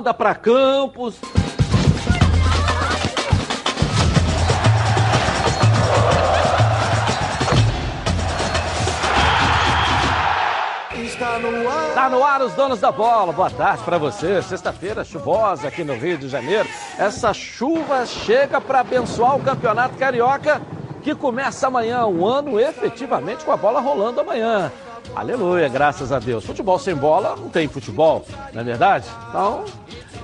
Manda para Campos. Está no ar. Tá no ar os donos da bola. Boa tarde para você. Sexta-feira chuvosa aqui no Rio de Janeiro. Essa chuva chega para abençoar o Campeonato Carioca que começa amanhã, um ano efetivamente com a bola rolando amanhã. Aleluia, graças a Deus. Futebol sem bola não tem futebol, não é verdade? Então,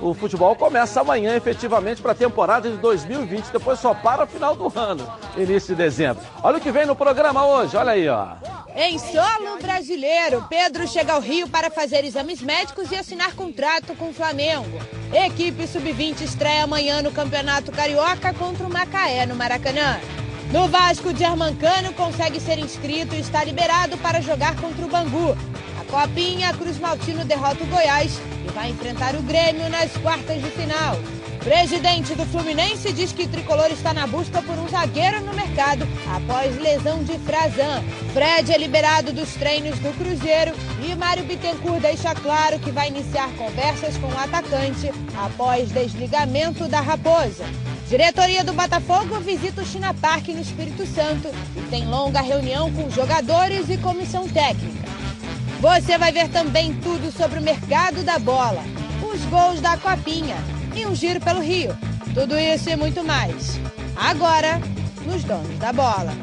o futebol começa amanhã efetivamente para a temporada de 2020, depois só para o final do ano, início de dezembro. Olha o que vem no programa hoje, olha aí, ó. Em solo brasileiro, Pedro chega ao Rio para fazer exames médicos e assinar contrato com o Flamengo. Equipe sub-20 estreia amanhã no Campeonato Carioca contra o Macaé no Maracanã. No Vasco, de Armancano consegue ser inscrito e está liberado para jogar contra o Bangu. A Copinha, Cruz Maltino derrota o Goiás e vai enfrentar o Grêmio nas quartas de final. Presidente do Fluminense diz que tricolor está na busca por um zagueiro no mercado após lesão de Frazan. Fred é liberado dos treinos do Cruzeiro e Mário Bittencourt deixa claro que vai iniciar conversas com o atacante após desligamento da Raposa. Diretoria do Botafogo visita o China Park no Espírito Santo e tem longa reunião com jogadores e comissão técnica. Você vai ver também tudo sobre o mercado da bola, os gols da Copinha e um giro pelo Rio. Tudo isso e muito mais. Agora, nos Donos da Bola.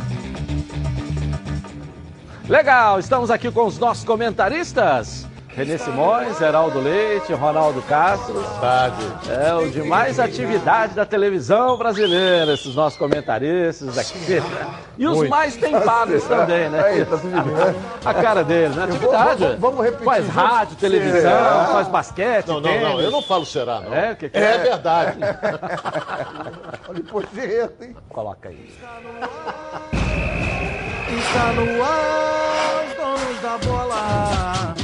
Legal, estamos aqui com os nossos comentaristas. Renê Simões, Heraldo Leite, Ronaldo Castro. Tarde. É o de mais atividade da televisão brasileira, esses nossos comentaristas aqui. E os Muito. mais tempados também, né? Aí, tá né? A cara deles, né? Atividade. Vamos, vamos, repetir. Faz rádio, televisão, será? faz basquete. Não, não, não, eu não falo será, não. É, que que é? é verdade. Olha o projeto, hein? Coloca aí. Está no ar, os donos da bola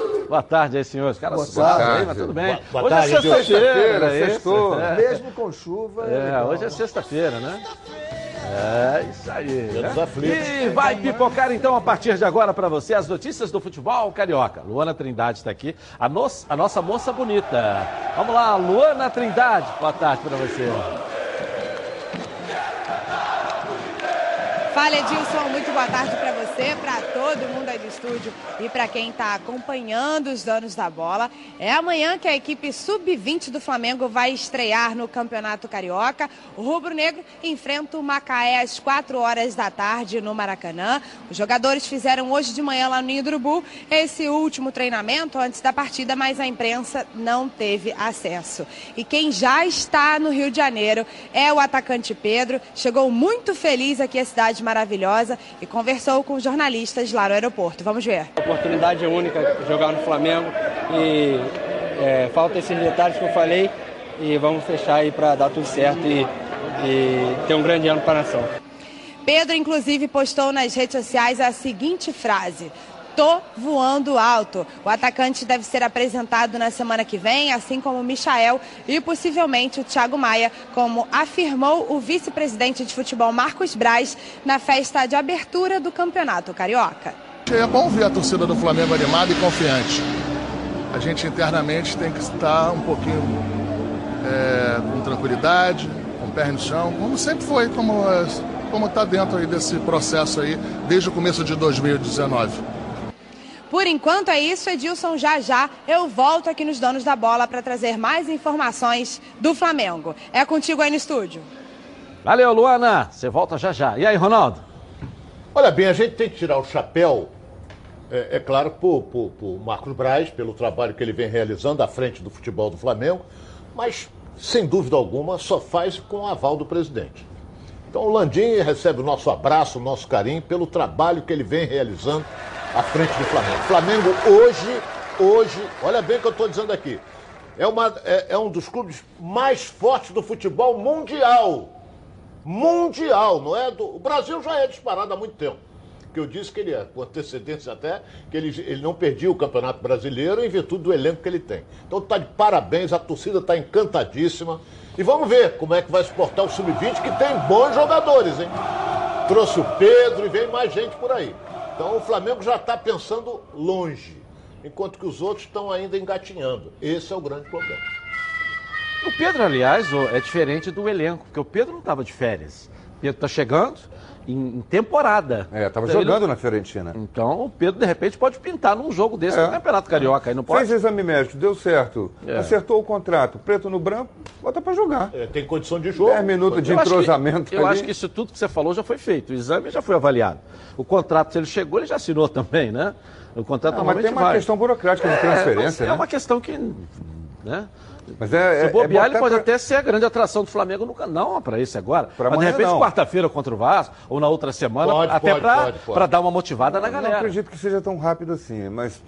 Boa tarde aí, senhores. Cara, boa tarde, aí, mas tudo bem. Boa, boa hoje é tarde, é sexta-feira, é Mesmo com chuva. É, é hoje é sexta-feira, né? É, isso aí. Né? E vai pipocar então a partir de agora para você as notícias do futebol carioca. Luana Trindade está aqui, a, no... a nossa moça bonita. Vamos lá, Luana Trindade. Boa tarde para você. Fala Edilson, muito boa tarde para você, para todo mundo aí do estúdio e para quem está acompanhando os donos da bola. É amanhã que a equipe sub-20 do Flamengo vai estrear no Campeonato Carioca. O Rubro Negro enfrenta o Macaé às 4 horas da tarde no Maracanã. Os jogadores fizeram hoje de manhã lá no Urubu esse último treinamento antes da partida, mas a imprensa não teve acesso. E quem já está no Rio de Janeiro é o atacante Pedro. Chegou muito feliz aqui à cidade maravilhosa e conversou com jornalistas lá no aeroporto. Vamos ver. A oportunidade é única jogar no Flamengo e é, falta esses detalhes que eu falei e vamos fechar aí para dar tudo certo e, e ter um grande ano para a nação. Pedro, inclusive, postou nas redes sociais a seguinte frase: Tô voando alto. O atacante deve ser apresentado na semana que vem, assim como o Michael e possivelmente o Thiago Maia, como afirmou o vice-presidente de futebol Marcos Braz na festa de abertura do Campeonato Carioca. É bom ver a torcida do Flamengo animada e confiante. A gente internamente tem que estar um pouquinho é, com tranquilidade, com o pé no chão, como sempre foi, como como está dentro aí desse processo aí desde o começo de 2019. Por enquanto é isso, Edilson. Já já eu volto aqui nos Donos da Bola para trazer mais informações do Flamengo. É contigo aí no estúdio. Valeu, Luana. Você volta já já. E aí, Ronaldo? Olha bem, a gente tem que tirar o chapéu, é, é claro, por, por, por Marcos Braz, pelo trabalho que ele vem realizando à frente do futebol do Flamengo, mas, sem dúvida alguma, só faz com o aval do presidente. Então o Landim recebe o nosso abraço, o nosso carinho pelo trabalho que ele vem realizando à frente do Flamengo. Flamengo hoje, hoje, olha bem o que eu estou dizendo aqui. é, uma, é, é um dos clubes mais fortes do futebol mundial. Mundial, não é? Do, o Brasil já é disparado há muito tempo. Que eu disse que ele é, com antecedência até, que ele, ele não perdia o Campeonato Brasileiro em virtude do elenco que ele tem. Então está de parabéns, a torcida está encantadíssima. E vamos ver como é que vai suportar o Sub-20, que tem bons jogadores, hein? Trouxe o Pedro e vem mais gente por aí. Então o Flamengo já está pensando longe, enquanto que os outros estão ainda engatinhando. Esse é o grande problema. O Pedro, aliás, é diferente do elenco, porque o Pedro não estava de férias. O Pedro está chegando em, em temporada. É, tava Então, ele jogando não- na Fiorentina. Então o Pedro, de repente, pode pintar num jogo desse É. no Campeonato Carioca. Aí não pode? Fez exame médico, deu certo. É. Acertou o contrato, preto no branco, bota pra jogar. É, tem condição de jogo. 10 minutos de Eu acho que- entrosamento Eu acho que isso tudo que você falou já foi feito. O exame já foi avaliado. O contrato, se ele chegou, ele já assinou também, né? O contrato Não, mas tem uma vai. questão burocrática de É, transferência, mas né? É uma questão que. Né? Mas é, Se é- bobear, é ele pode pra- até ser a grande atração do Flamengo nunca. Não, para isso agora. Pra Mas de repente, não. quarta-feira contra o Vasco, ou na outra semana, Pode, até para dar uma motivada na Eu Não galera. acredito que seja tão rápido assim, mas,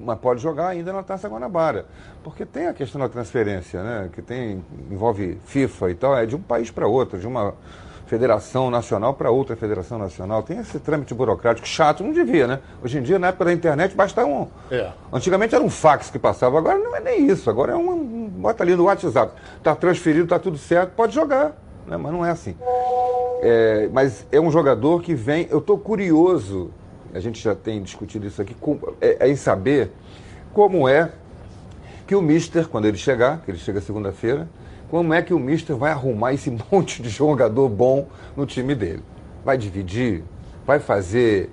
mas pode jogar ainda na Taça Guanabara. Porque tem a questão da transferência, né? Que tem, envolve FIFA e tal, é de um país para outro, de uma federação nacional para outra federação nacional. Tem esse trâmite burocrático chato, não devia, né? Hoje em dia, na época da internet, basta um. É. Antigamente era um fax que passava, agora não é nem isso, agora é um. um- bota ali no WhatsApp. Está transferido, está tudo certo, pode jogar. Né? Mas não é assim. É, mas é um jogador que vem. Eu estou curioso, a gente já tem discutido isso aqui, com- é, é em saber como é que o Mister, quando ele chegar, que ele chega segunda-feira, como é que o Mister vai arrumar esse monte de jogador bom no time dele? Vai dividir? Vai fazer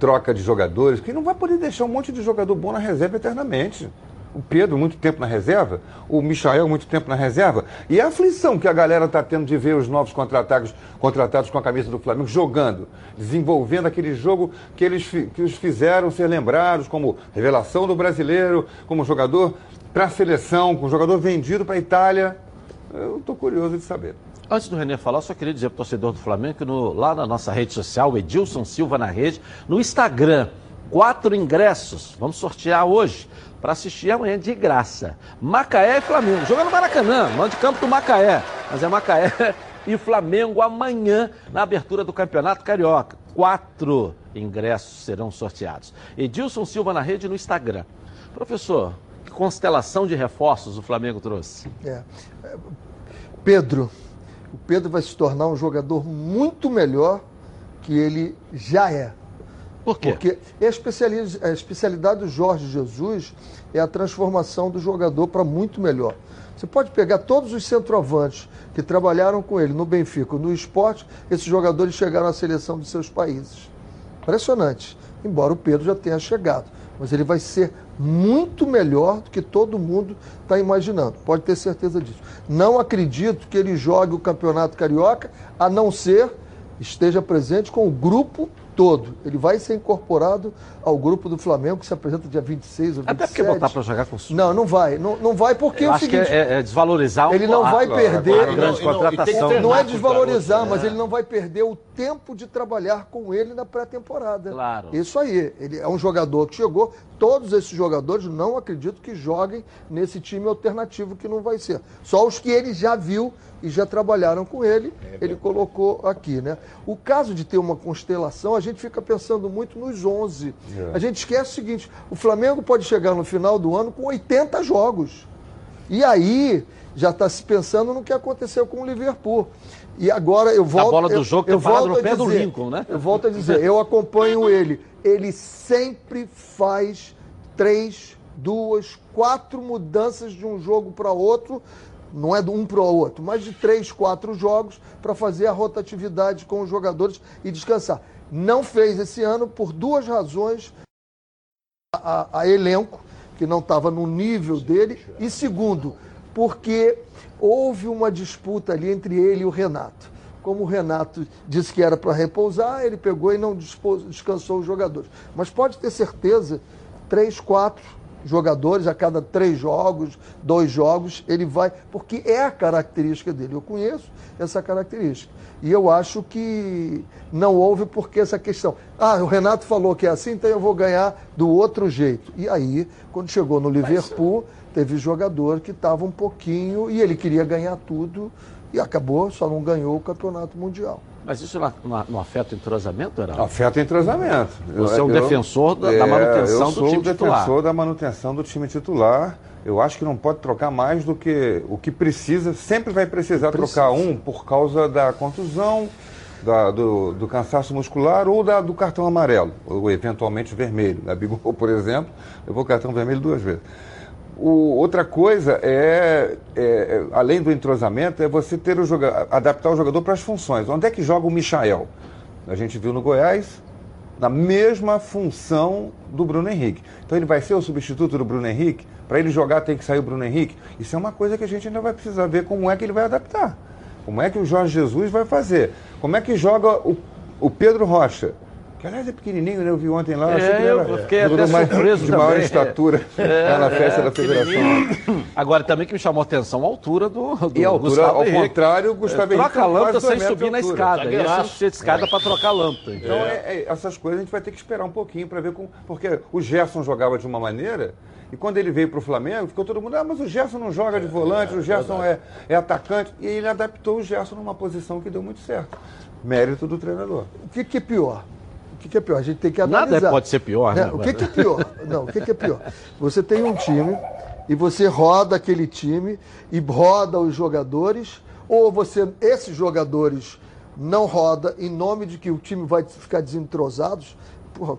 troca de jogadores? Que não vai poder deixar um monte de jogador bom na reserva eternamente. O Pedro, muito tempo na reserva, o Michael, muito tempo na reserva. E a aflição que a galera está tendo de ver os novos contratados, contratados com a camisa do Flamengo jogando, desenvolvendo aquele jogo que eles que os fizeram ser lembrados como revelação do brasileiro, como jogador para a seleção, como jogador vendido para a Itália. Eu estou curioso de saber. Antes do Renê falar, só queria dizer para o torcedor do Flamengo que no- lá na nossa rede social, Edilson Silva na rede, no Instagram, quatro ingressos, vamos sortear hoje, para assistir amanhã de graça. Macaé e Flamengo, jogando Maracanã, mando de campo do Macaé, mas é Macaé e Flamengo amanhã na abertura do Campeonato Carioca. Quatro ingressos serão sorteados. Edilson Silva na rede no Instagram. Professor, que constelação de reforços o Flamengo trouxe? É. Pedro. O Pedro vai se tornar um jogador muito melhor que ele já é. Por quê? Porque a especiali- a especialidade do Jorge Jesus é a transformação do jogador para muito melhor. Você pode pegar todos os centroavantes que trabalharam com ele no Benfica, no esporte, esses jogadores chegaram à seleção dos seus países. Impressionante. Embora o Pedro já tenha chegado. Mas ele vai ser muito melhor do que todo mundo está imaginando. Pode ter certeza disso. Não acredito que ele jogue o Campeonato Carioca, a não ser esteja presente com o grupo todo. Ele vai ser incorporado ao grupo do Flamengo, que se apresenta dia 26 ou 27. Até porque botar para jogar com o Não, não vai. Não, não vai porque é Eu o acho que seguinte... é, é desvalorizar Ele o não vai perder- grande não- contratação. Não é desvalorizar, mas né? ele não vai perder o tempo de trabalhar com ele na pré-temporada. Claro. Isso aí. Ele é um jogador que chegou. Todos esses jogadores não acredito que joguem nesse time alternativo que não vai ser. Só os que ele já viu e já trabalharam com ele, ele colocou aqui, né? O caso de ter uma constelação, a gente fica pensando muito nos 11. A gente esquece o seguinte, o Flamengo pode chegar no final do ano com 80 jogos. E aí já está se pensando no que aconteceu com o Liverpool. E agora eu volto. bola do eu- jogo eu tem parado volto no a pé do dizer- Lincoln, né? Eu volto a dizer, eu acompanho ele. Ele sempre faz três, duas, quatro mudanças de um jogo para outro. Não é de um para o outro, mas de três, quatro jogos para fazer a rotatividade com os jogadores e descansar. Não fez esse ano por duas razões a, a elenco, que não estava no nível dele, e segundo, porque houve uma disputa ali entre ele e o Renato. Como o Renato disse que era para repousar, ele pegou e não dispôs- descansou os jogadores. Mas pode ter certeza, três, quatro jogadores a cada três jogos, dois jogos, ele vai, porque é a característica dele. Eu conheço essa característica. E eu acho que não houve porque essa questão. Ah, o Renato falou que é assim, então eu vou ganhar do outro jeito. E aí, quando chegou no Liverpool, teve jogador que estava um pouquinho e ele queria ganhar tudo e acabou, só não ganhou o campeonato mundial. Mas isso não, não, não afeta o entrosamento, Heraldo? Afeta o entrosamento. Você é um Eu- defensor da, da É, manutenção eu do sou time o defensor titular. da manutenção do time titular. Eu acho que não pode trocar mais do que o que precisa. Sempre vai precisar trocar um por causa da contusão, da- do, do cansaço muscular ou da- do cartão amarelo, ou eventualmente vermelho. Gabigol, por exemplo, levou cartão vermelho duas vezes. O- outra coisa é, é, é, além do entrosamento, é você ter o joga, adaptar o jogador para as funções. Onde é que joga o Michael? A gente viu no Goiás, na mesma função do Bruno Henrique. Então ele vai ser o substituto do Bruno Henrique? Para ele jogar tem que sair o Bruno Henrique? Isso é uma coisa que a gente ainda vai precisar ver como é que ele vai adaptar. Como é que o Jorge Jesus vai fazer? Como é que joga o, o Pedro Rocha? Que aliás é pequenininho, né? Eu vi ontem lá. É, ele eu fiquei até mais- surpreso De maior também. estatura É, na festa é, da federação. Agora, também que me chamou a atenção a altura do, do E a altura, Gustavo ao Henrique. contrário, o Gustavo É, Henrique Troca a tem lâmpada sem subir na escada. Zagueiraço. sem ser de escada para trocar a lâmpada. Então, Então, é- é, essas coisas a gente vai ter que esperar um pouquinho para ver como. Porque o Gerson jogava de uma maneira, e quando ele veio para o Flamengo, ficou todo mundo, ah, mas o Gerson não joga de volante, o Gerson é, é atacante. E ele adaptou o Gerson numa posição que deu muito certo. Mérito do treinador. O que, que é pior? O que, que é pior? A gente tem que Nada analisar. pode ser pior, né? É, o que, que é pior? Não, o que, que é pior? Você tem um time e você roda aquele time e roda os jogadores, ou você, esses jogadores não roda em nome de que o time vai ficar desentrosado. Porra,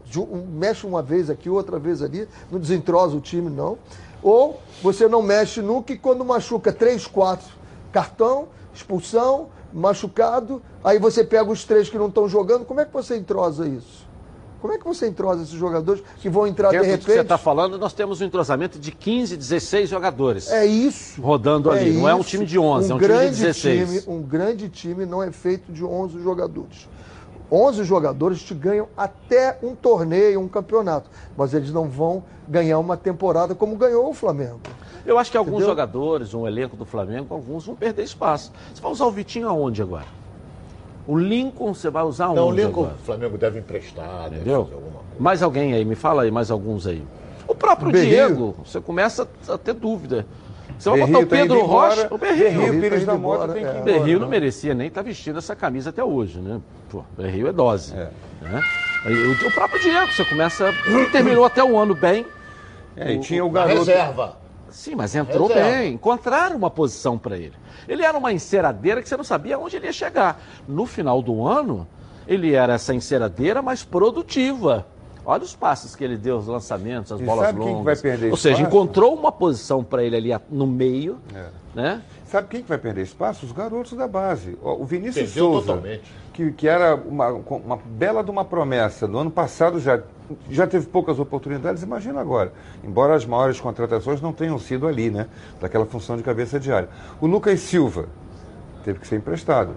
mexe uma vez aqui, outra vez ali, não desentrosa o time, não. Ou você não mexe nunca e quando machuca três, quatro, cartão, expulsão, machucado, aí você pega os três que não estão jogando, como é que você entrosa isso? Como é que você entrosa esses jogadores que vão entrar de dentro do que você repente? está falando, nós temos um entrosamento de 15, 16 jogadores. É isso. Rodando ali. Não é um isso. time de 11, é um time de grande 16. Time, um grande time não é feito de 11 jogadores. 11 jogadores te ganham até um torneio, um campeonato. Mas eles não vão ganhar uma temporada como ganhou o Flamengo. Eu acho que alguns Entendeu? jogadores, um elenco do Flamengo, alguns vão perder espaço. Você vai usar o Vitinho aonde agora? O Lincoln você vai usar aonde Não, o Lincoln, agora? o Flamengo deve emprestar, deve Entendeu? fazer alguma coisa. Mais alguém aí, me fala aí, mais alguns aí. O próprio Berrio. Diego, você começa a ter dúvida. Você vai botar o tá Pedro embora, Rocha, o Berrio. Berrio, Berrio Pires tá da Mota tem que ir é. O embora. Berrio né? não merecia nem estar vestindo essa camisa até hoje, né? Pô, Berrio é dose. É. né? O, o próprio Diego, você começa. Terminou até o ano bem. É, e tinha o garoto. reserva. Sim, mas entrou Reserva. bem. Encontraram uma posição para ele. Ele era uma enceradeira que você não sabia onde ele ia chegar. No final do ano, ele era essa enceradeira, mas produtiva. Olha os passes que ele deu, os lançamentos, as E bolas sabe quem que longas. vai perder Ou seja, espaço? encontrou uma posição para ele ali no meio, É. né? Sabe quem que vai perder espaço? Os garotos da base. O Vinícius Perdeu Souza, totalmente. Que, que era uma, uma bela de uma promessa. Do ano passado já, já teve poucas oportunidades, imagina agora. Embora as maiores contratações não tenham sido ali, né? Daquela função de cabeça de área. O Lucas Silva teve que ser emprestado.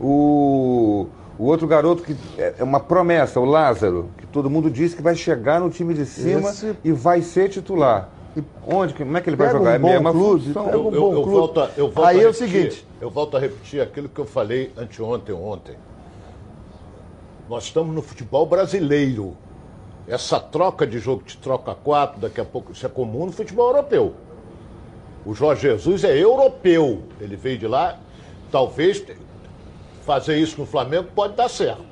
O, o outro garoto que é é uma promessa, o Lázaro, que todo mundo disse que vai chegar no time de cima Esse- e vai ser titular. E onde? Como é que ele vai jogar? um É bom mesma clube, função. um Eu, eu, eu volto, a- eu volto Aí a é o repetir, seguinte. Eu volto a repetir aquilo que eu falei anteontem, ontem. Nós estamos no futebol brasileiro. Essa troca de jogo de troca quatro, daqui a pouco, isso é comum no futebol europeu. O Jorge Jesus é europeu. Ele veio de lá. Talvez fazer isso no Flamengo pode dar certo.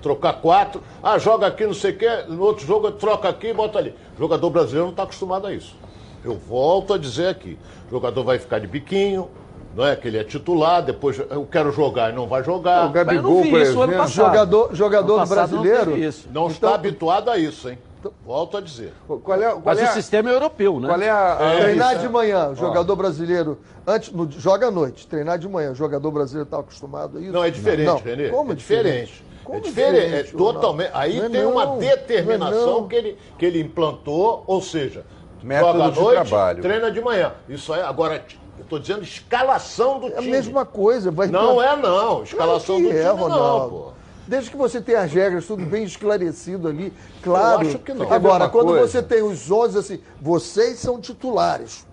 Trocar quatro. Ah, joga aqui, não sei o quê. No outro jogo, troca aqui e bota ali. O jogador brasileiro não está acostumado a isso. Eu volto a dizer aqui. O jogador vai ficar de biquinho, não é? Que ele é titular, depois eu quero jogar e não vai jogar. O Gabigol, não por exemplo. Jogador, jogador Ano não brasileiro. isso. Não Então- está habituado a isso, hein? Volto a dizer. Qual é, qual Mas é o a- sistema é europeu, né? Qual é a. a- Treinar isso? de manhã, o jogador brasileiro, antes, no- joga à noite, treinar de manhã, o jogador brasileiro está acostumado a isso? Não, é diferente, Não. Renê. Como é diferente. Como é diferente, é diferente, Ronaldo? totalmente. Aí Não é tem não, uma não é determinação não. que, ele, que ele implantou, ou seja, Método joga à de noite, trabalho. treina de manhã. Isso aí, agora, eu estou dizendo escalação do É a time. mesma coisa. Vai Não é não, escalação Claro do que time é, não, Ronaldo. pô. Desde que você tenha as regras, tudo bem esclarecido ali, claro. acho que não. Agora, quando coisa. você tem os 11 assim, vocês são titulares.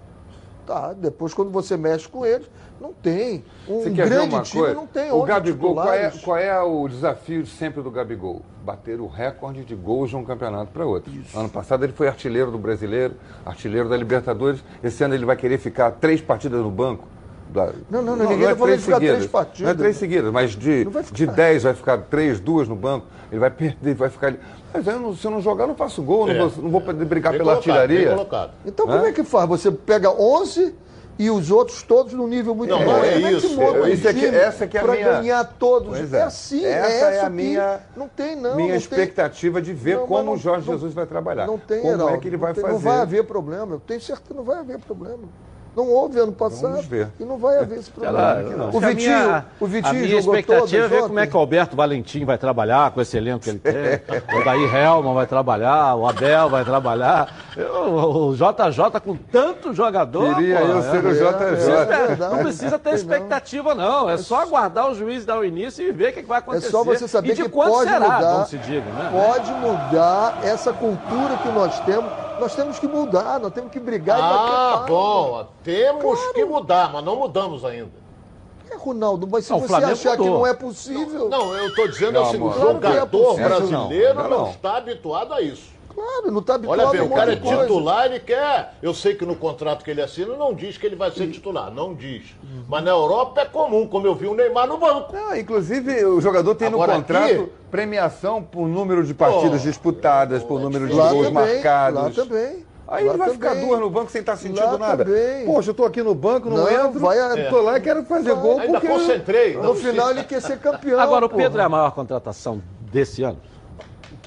Tá, depois quando você mexe com eles, não tem. Um Você quer ver grande uma time coisa? não tem o Gabigol, qual é, qual é o desafio sempre do Gabigol? Bater o recorde de gols de um campeonato para outro. Ano passado ele foi artilheiro do Brasileiro, artilheiro da Libertadores. Esse ano ele vai querer ficar três partidas no banco. Da- Não, não, não, ninguém tá falando de ficar três partidas. Não é três seguidas, mas de, Não vai ficar. de dez vai ficar três, duas no banco. Ele vai perder, vai ficar ali. Mas eu não- se eu não jogar, eu não faço gol, É. não, vou, não vou poder brigar pela colocado, artilharia. Então como é que faz? Você pega 11 e os outros todos num nível muito Não, baixo. não é Como isso. monta um Isso é que- essa que é a minha- ganhar todos? É. é. assim, Essa é, é a minha- Não tem, não. Minha não expectativa de ver Não, como não- o Jorge Jesus vai trabalhar. Não tem, como Heraldo, é que ele vai tem- fazer. Não vai haver problema. Eu tenho certeza que não vai haver problema. Não houve ano passado Vamos ver. e não vai haver esse problema. Ela-. O Vitinho, minha- o Vitinho a minha jogou expectativa é ver como é que o Alberto Valentim vai trabalhar com esse elenco que ele tem. o Daí Helman vai trabalhar, o Abel vai trabalhar. O JJ com tanto jogador. Queria pô, eu é- ser o é, JJ. é É, não precisa ter expectativa, não. É só aguardar o juiz dar o início e ver o que que vai É acontecer. só você saber e de que quanto pode será, mudar. não se diga, né? Pode mudar essa cultura que nós temos. Nós temos que mudar, nós temos que brigar e Ah, bom. Temos que mudar, mas não mudamos ainda. É, Ronaldo, mas se Não, você achar que mudou. não é possível. Não, eu estou dizendo Não, assim, o. Claro que é jogador possível. brasileiro Não, não, não. está habituado a isso. Claro, não está habituado Olha bem, o cara é coisa. titular, ele quer. Eu sei que no contrato que ele assina não diz que ele vai ser titular, não diz. Mas na Europa é comum, como eu vi o Neymar no banco. Não, inclusive, o jogador tem Agora, no contrato aqui- premiação por número de partidas Pô, disputadas, por número de Lá gols também, marcados. lá também. Aí lá ele vai ficar também. duas no banco sem estar sentindo Lá nada. também. Poxa, eu tô aqui no banco, não, Não, entro. vai- eu tô lá e quero fazer gol Ainda porque... concentrei. No não final sei. ele quer ser campeão. Agora, o porra. Pedro é a maior contratação desse ano?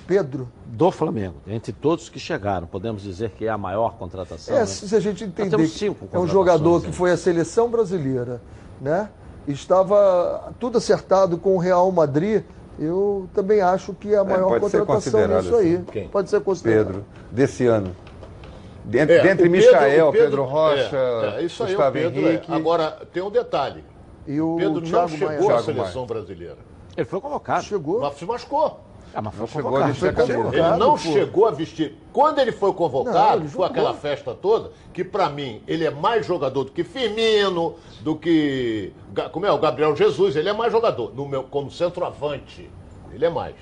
Pedro. Do Flamengo. Entre todos que chegaram, podemos dizer que é a maior contratação. É, né? se a gente entender cinco é um jogador né? que foi a seleção brasileira, né? Estava tudo acertado com o Real Madrid. Eu também acho que é a maior pode ser contratação nisso aí. assim. Quem? Pode ser considerado. Pedro, desse ano. Dentre, É, dentre Pedro- Michael, o Pedro, Rocha, é, é, isso aí, o Gustavo Pedro Henrique. é. Agora, tem um detalhe. E o Pedro não Thiago chegou Maia. à seleção brasileira. Ele foi convocado. Chegou. Mas se machucou. Ah, mas foi chegou a vestir a camisa. Ele não chegou a vestir. Quando ele foi convocado, Não, ele foi aquela festa toda, que pra mim ele é mais jogador do que Firmino, do que. Como é? O Gabriel Jesus, ele é mais jogador. No meu, como centroavante, ele é mais.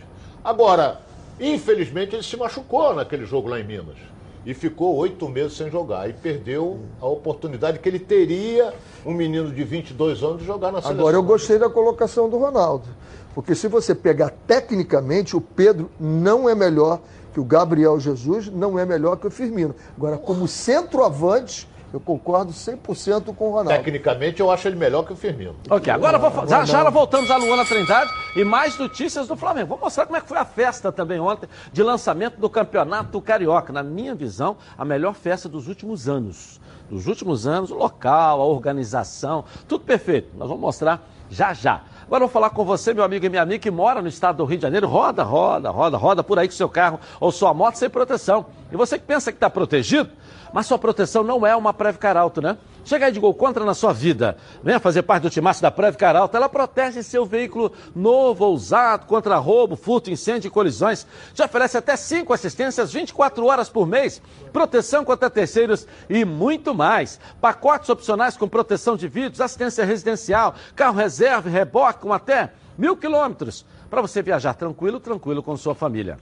Agora, infelizmente, ele se machucou naquele jogo lá em Minas. E ficou oito meses sem jogar. E perdeu a oportunidade que ele teria, um menino de 22 anos, de jogar na seleção. Agora eu gostei da colocação do Ronaldo. Porque se você pegar tecnicamente, o Pedro não é melhor que o Gabriel Jesus, não é melhor que o Firmino. Agora, como centroavante, eu concordo 100% com o Ronaldo. Tecnicamente, eu acho ele melhor que o Firmino. Ok, agora vou, já, já voltamos a Luana Trindade e mais notícias do Flamengo. Vou mostrar como é que foi a festa também ontem de lançamento do Campeonato Carioca. Na minha visão, a melhor festa dos últimos anos. Dos últimos anos, o local, a organização, tudo perfeito. Nós vamos mostrar já já. Agora eu vou falar com você, meu amigo e minha amiga, que mora no estado do Rio de Janeiro. Roda, roda, roda, roda por aí com seu carro ou sua moto sem proteção. E você que pensa que está protegido, mas sua proteção não é uma Previcar Alto, né? Chega aí de gol contra na sua vida. Venha fazer parte do timaço da Previcar Alto. Ela protege seu veículo novo ou usado contra roubo, furto, incêndio e colisões. Te oferece até cinco assistências 24 horas por mês, proteção contra terceiros e muito mais. Pacotes opcionais com proteção de vidros, assistência residencial, carro reserva e reboque com até mil quilômetros. Para você viajar tranquilo, tranquilo com sua família.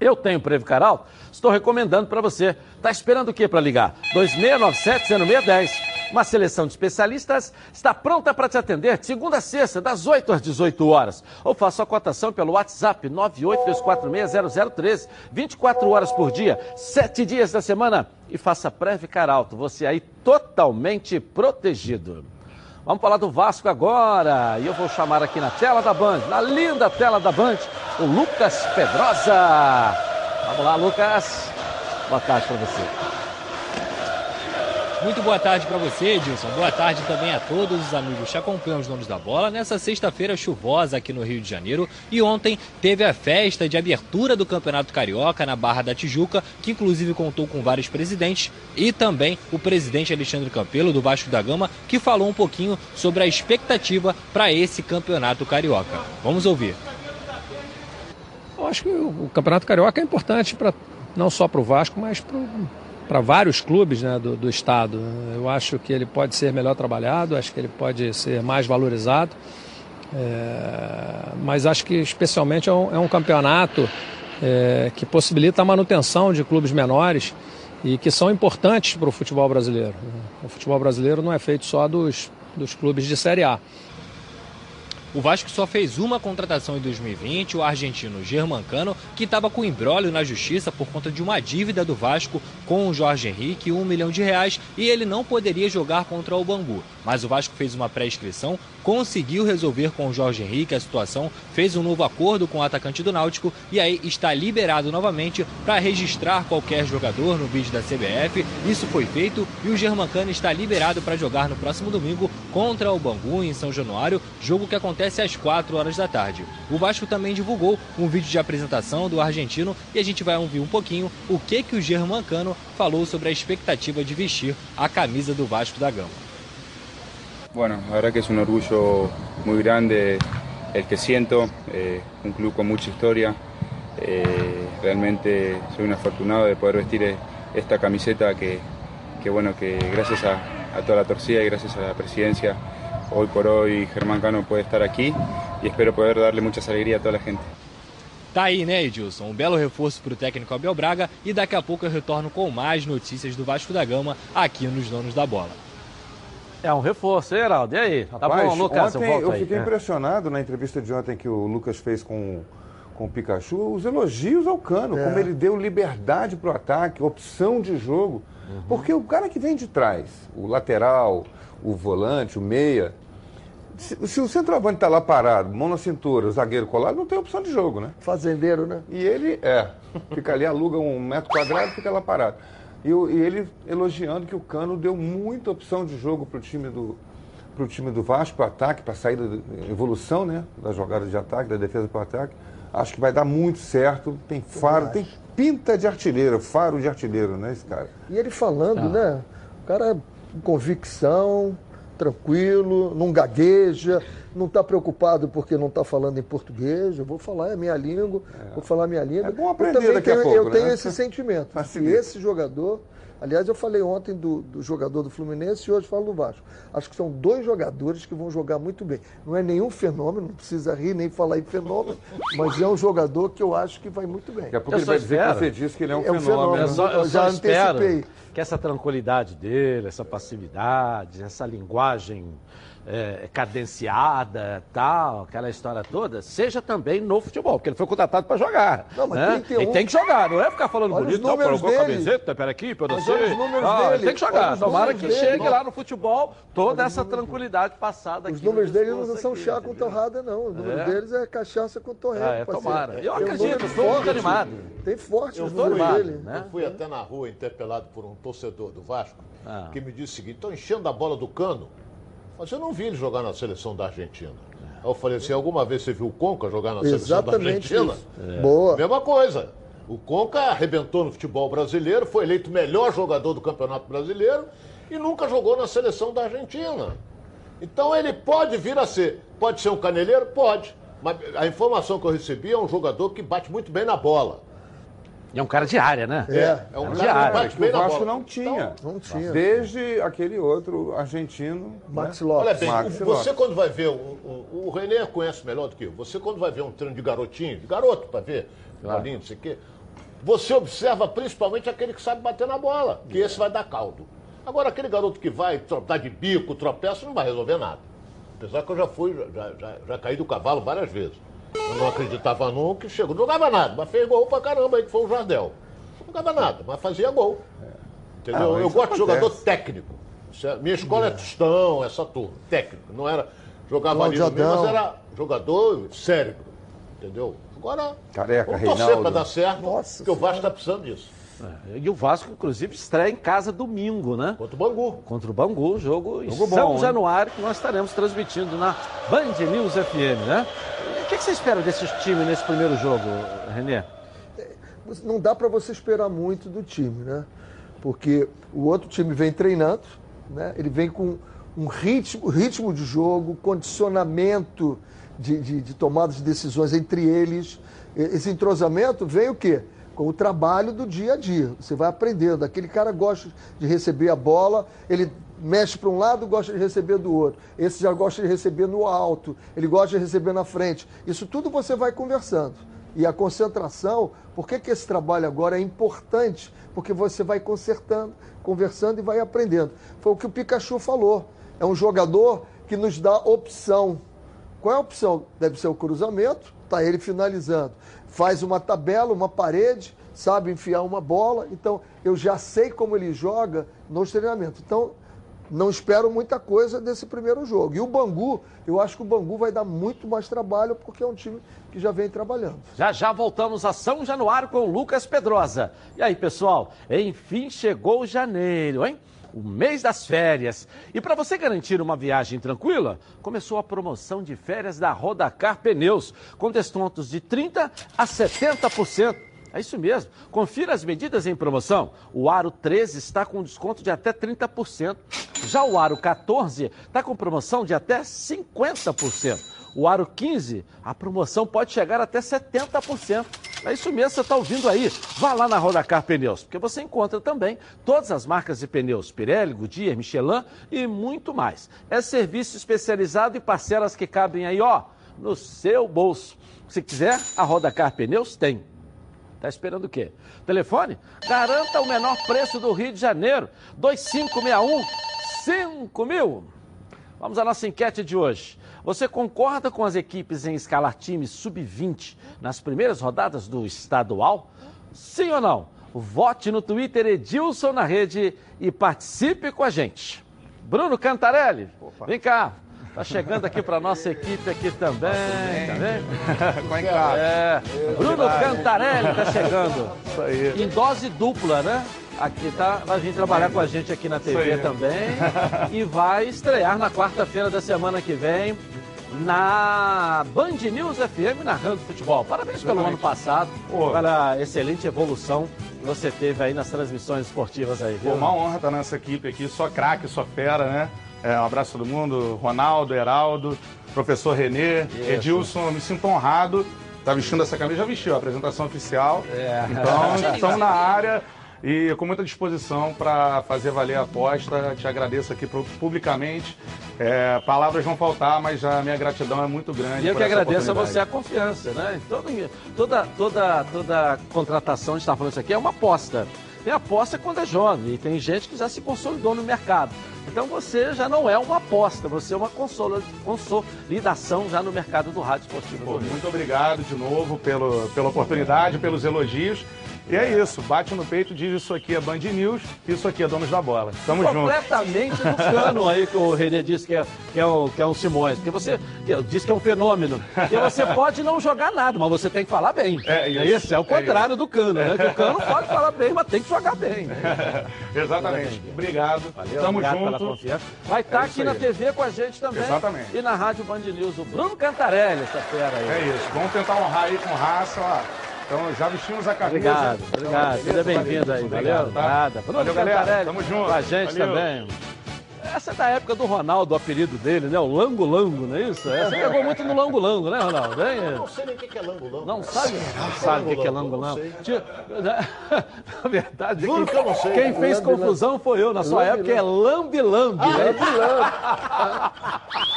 Eu tenho Previcar Alto, estou recomendando para você. Está esperando o quê para ligar? 2697-0610. Uma seleção de especialistas está pronta para te atender de segunda a sexta, das 8 às 18 horas. Ou faça a cotação pelo WhatsApp 982460013, 24 horas por dia, 7 dias da semana. E faça Previcar Alto, você aí totalmente protegido. Vamos falar do Vasco agora. E eu vou chamar aqui na tela da Band, na linda tela da Band, o Lucas Pedrosa. Vamos lá, Lucas. Boa tarde para você. Muito boa tarde para você, Edilson. Boa tarde também a todos os amigos que acompanham os donos da bola nessa sexta-feira chuvosa aqui no Rio de Janeiro. E ontem teve a festa de abertura do Campeonato Carioca na Barra da Tijuca, que inclusive contou com vários presidentes e também o presidente Alexandre Campelo do Vasco da Gama, que falou um pouquinho sobre a expectativa para esse Campeonato Carioca. Vamos ouvir. Eu acho que o Campeonato Carioca é importante para não só para o Vasco, mas para para vários clubes né, do, do estado. Eu acho que ele pode ser melhor trabalhado, acho que ele pode ser mais valorizado. É, mas acho que especialmente é um, é um campeonato é, que possibilita a manutenção de clubes menores e que são importantes para o futebol brasileiro. O futebol brasileiro não é feito só dos, dos clubes de Série A. O Vasco só fez uma contratação em 2020, o argentino Germancano, que estava com embrólio na justiça por conta de uma dívida do Vasco com o Jorge Henrique, um milhão de reais, e ele não poderia jogar contra o Bangu. Mas o Vasco fez uma pré-inscrição, conseguiu resolver com o Jorge Henrique a situação, fez um novo acordo com o atacante do Náutico e aí está liberado novamente para registrar qualquer jogador no vídeo da CBF. Isso foi feito e o Germancano está liberado para jogar no próximo domingo contra o Bangu em São Januário, jogo que acontece às 4 horas da tarde. O Vasco também divulgou um vídeo de apresentação do argentino e a gente vai ouvir um pouquinho o que que o Germancano falou sobre a expectativa de vestir a camisa do Vasco da Gama. Bueno, la verdad que es un orgullo muy grande el que siento, eh, un club con mucha historia. Eh, realmente soy un afortunado de poder vestir eh, esta camiseta que, que bueno, que gracias a, a, toda la torcida y gracias a la presidencia, hoy por hoy Germán Cano puede estar aquí y espero poder darle muchas alegrías a toda la gente. Tá aí, né, Edilson? Um belo reforço para o técnico Abel Braga e daqui a pouco eu retorno com mais notícias do Vasco da Gama aqui nos Donos da Bola. É um reforço, hein, Heraldo? E aí? Rapaz, tá bom, Lucas, ontem eu, eu fiquei aí. impressionado na entrevista de ontem que o Lucas fez com, com o Pikachu, os elogios ao Cano, é. como ele deu liberdade para o ataque, opção de jogo. Uhum. Porque o cara que vem de trás, o lateral, o volante, o meia, se, se o centroavante está lá parado, mão na cintura, o zagueiro colado, não tem opção de jogo, né? Fazendeiro, né? E ele, é, fica ali, aluga um metro quadrado e fica lá parado. E, e, ele elogiando que o Cano deu muita opção de jogo para o time do para o time do Vasco, para o ataque, para a saída, evolução né, da jogada de ataque, da defesa para o ataque. Acho que vai dar muito certo. Tem faro, tem pinta de artilheiro, faro de artilheiro, né, esse cara? E ele falando, ah. né? O cara com convicção, tranquilo, não gagueja, não está preocupado porque não está falando em português. Eu vou falar a minha língua, é. vou falar a minha língua. É bom aprender eu também tenho, pouco, eu né? tenho esse sentimento. E esse jogador, aliás, eu falei ontem do, do, jogador do Fluminense e hoje falo do Vasco. Acho que são dois jogadores que vão jogar muito bem. Não é nenhum fenômeno, não precisa rir nem falar em fenômeno, mas é um jogador que eu acho que vai muito bem. Daqui a pouco ele vai dizer que você disse que ele é um, é um fenômeno. fenômeno. Eu, só, eu já antecipei. Que essa tranquilidade dele, essa passividade, essa linguagem é, cadenciada, tal, aquela história toda, seja também no futebol, porque ele foi contratado para jogar. Não, mas né? 31... Ele tem que jogar, não é ficar falando olha bonito, não, colocou dele. camiseta, peraí, para você. Ah, ele tem que jogar. Tomara que dele. chegue lá no futebol toda essa tranquilidade passada Os números dele não são aqui, chá com torrada, não. Os números é. deles é cachaça com torrada. Ah, é, tomara. Eu acredito, estou muito animado. Tem forte eu os números animado, dele. Né? Eu fui até na rua interpelado por um torcedor do Vasco, ah. que me disse o seguinte, estão enchendo a bola do cano mas eu não vi ele jogar na seleção da Argentina. Eu falei assim, alguma vez você viu o Conca jogar na Exatamente seleção da Argentina? É. Boa. Mesma coisa. O Conca arrebentou no futebol brasileiro, foi eleito melhor jogador do Campeonato Brasileiro e nunca jogou na seleção da Argentina. Então ele pode vir a ser. Pode ser um caneleiro? Pode. Mas a informação que eu recebi é um jogador que bate muito bem na bola. E é um cara de área, né? É, é um cara área. que o Vasco não tinha. Então, não tinha. Desde aquele outro argentino. Max né? Lopes. Olha bem, Max você Lopes. quando vai ver, o, o, o René conhece melhor do que eu, você quando vai ver um treino de garotinho, de garoto para ver, claro. não sei o quê, você observa principalmente aquele que sabe bater na bola, que esse vai dar caldo. Agora, aquele garoto que vai dar de bico, tropeça, não vai resolver nada. Apesar que eu já fui, já, já, já caí do cavalo várias vezes. Eu não acreditava nunca, chegou, não jogava nada, mas fez gol pra caramba aí, que foi o Jardel. Não jogava nada, mas fazia gol. Entendeu? Ah, eu gosto acontece. de jogador técnico. É, minha escola é, é Tostão, essa turma, técnico. Não era. Jogava ali meio, mas era jogador cérebro. Entendeu? Agora, Careca, vamos torcer para dar certo, Nossa porque o Vasco está precisando disso. É, e o Vasco, inclusive, estreia em casa domingo, né? Contra o Bangu. Contra o Bangu, jogo, jogo em São bom, Januário, que nós estaremos transmitindo na Band News FM, né? O que, você espera desses times nesse primeiro jogo, Renê? Não dá para você esperar muito do time, né? Porque o outro time vem treinando, né? Ele vem com um ritmo, ritmo de jogo, condicionamento de, de, de tomada de decisões entre eles. Esse entrosamento vem o quê? com o trabalho do dia a dia. Você vai aprendendo. Aquele cara gosta de receber a bola, ele mexe para um lado, gosta de receber do outro. Esse já gosta de receber no alto, ele gosta de receber na frente. Isso tudo você vai conversando. E a concentração, por que, que esse trabalho agora é importante? Porque você vai consertando, conversando e vai aprendendo. Foi o que o Pikachu falou. É um jogador que nos dá opção. Qual é a opção? Deve ser o cruzamento, está ele finalizando. Faz uma tabela, uma parede, sabe enfiar uma bola. Então, eu já sei como ele joga nos treinamentos. Então, não espero muita coisa desse primeiro jogo. E o Bangu, eu acho que o Bangu vai dar muito mais trabalho porque é um time que já vem trabalhando. Já já voltamos a São Januário com o Lucas Pedrosa. E aí, pessoal, enfim chegou janeiro, hein? O mês das férias. E para você garantir uma viagem tranquila, começou a promoção de férias da Rodacar Pneus, com descontos de 30 a 70%. É isso mesmo. Confira as medidas em promoção. O Aro 13 está com desconto de até 30%. Já o Aro 14 está com promoção de até 50%. O Aro 15, a promoção pode chegar até 70%. É isso mesmo, você está ouvindo aí. Vá lá na Rodacar Pneus, porque você encontra também todas as marcas de pneus Pirelli, Goodyear, Michelin e muito mais. É serviço especializado e parcelas que cabem aí, ó, no seu bolso. Se quiser, a Rodacar Pneus tem. Está esperando o quê? Telefone? Garanta o menor preço do Rio de Janeiro. 2561 5000. Vamos à nossa enquete de hoje. Você concorda com as equipes em escalar times sub-20 nas primeiras rodadas do estadual? Sim ou não? Vote no Twitter Edilson na rede e participe com a gente. Bruno Cantarelli, Opa. vem cá. Tá chegando aqui para nossa equipe aqui também, tá vendo? Com é, Bruno Cantarelli tá chegando. Isso aí. Em dose dupla, né? Aqui tá, vai vir trabalhar com a gente aqui na TV também e vai estrear na quarta-feira da semana que vem na Band News FM narrando futebol. Parabéns pelo ano passado, Pô. pela excelente evolução que você teve aí nas transmissões esportivas aí. Viu? Pô, uma honra estar nessa equipe aqui, só craque, só fera, né? É, um abraço a todo mundo, Ronaldo, Heraldo, professor Renê, Isso. Edilson, me sinto honrado. Tá vestindo essa camisa, já vestiu a apresentação oficial. É. Então, estamos na área e com muita disposição para fazer valer a aposta. Te agradeço aqui publicamente. É, palavras vão faltar, mas a minha gratidão é muito grande. E eu que agradeço a você a confiança, né? Toda, toda, toda, toda contratação, a gente está falando isso aqui, é uma aposta. Tem aposta quando é jovem, e tem gente que já se consolidou no mercado. Então você já não é uma aposta, você é uma consolidação já no mercado do rádio esportivo. Pô, muito obrigado de novo pelo, pela oportunidade, pelos elogios. E é isso, bate no peito, diz isso aqui é Band News, isso aqui é Donos da Bola. Tamo junto. Completamente no cano aí que o Renê disse que é, que é, um, que é um Simões. Porque você que, disse que é um fenômeno. E você pode não jogar nada, mas você tem que falar bem. É isso. É, isso, é o contrário é do cano, né? Que o cano pode falar bem, mas tem que jogar bem. Né? Exatamente. Obrigado. Valeu, Tamo obrigado junto. pela confiança. Vai estar tá é aqui na TV com a gente também. Exatamente. E na Rádio Band News, o Bruno Cantarelli, essa fera aí. É isso. Vamos tentar honrar aí com raça, ó. Então já vestimos a camisa. Obrigado, obrigado. Então, Seja bem-vindo aí. Valeu, tá? Nada. Bruno Valeu, galera. Tamo junto. Com a gente Valeu. também. Essa é da época do Ronaldo, o apelido dele, né? O Lango Lango, não é isso? Essa pegou muito no Lango Lango, né, Ronaldo? Eu não sei nem o que é Lango Lango. Não sabe? Não sabe o que é Lango Lango. Na verdade, quem, quem fez confusão foi eu. Na sua época é Lambi Lambi. Ah, Lambi Lambi.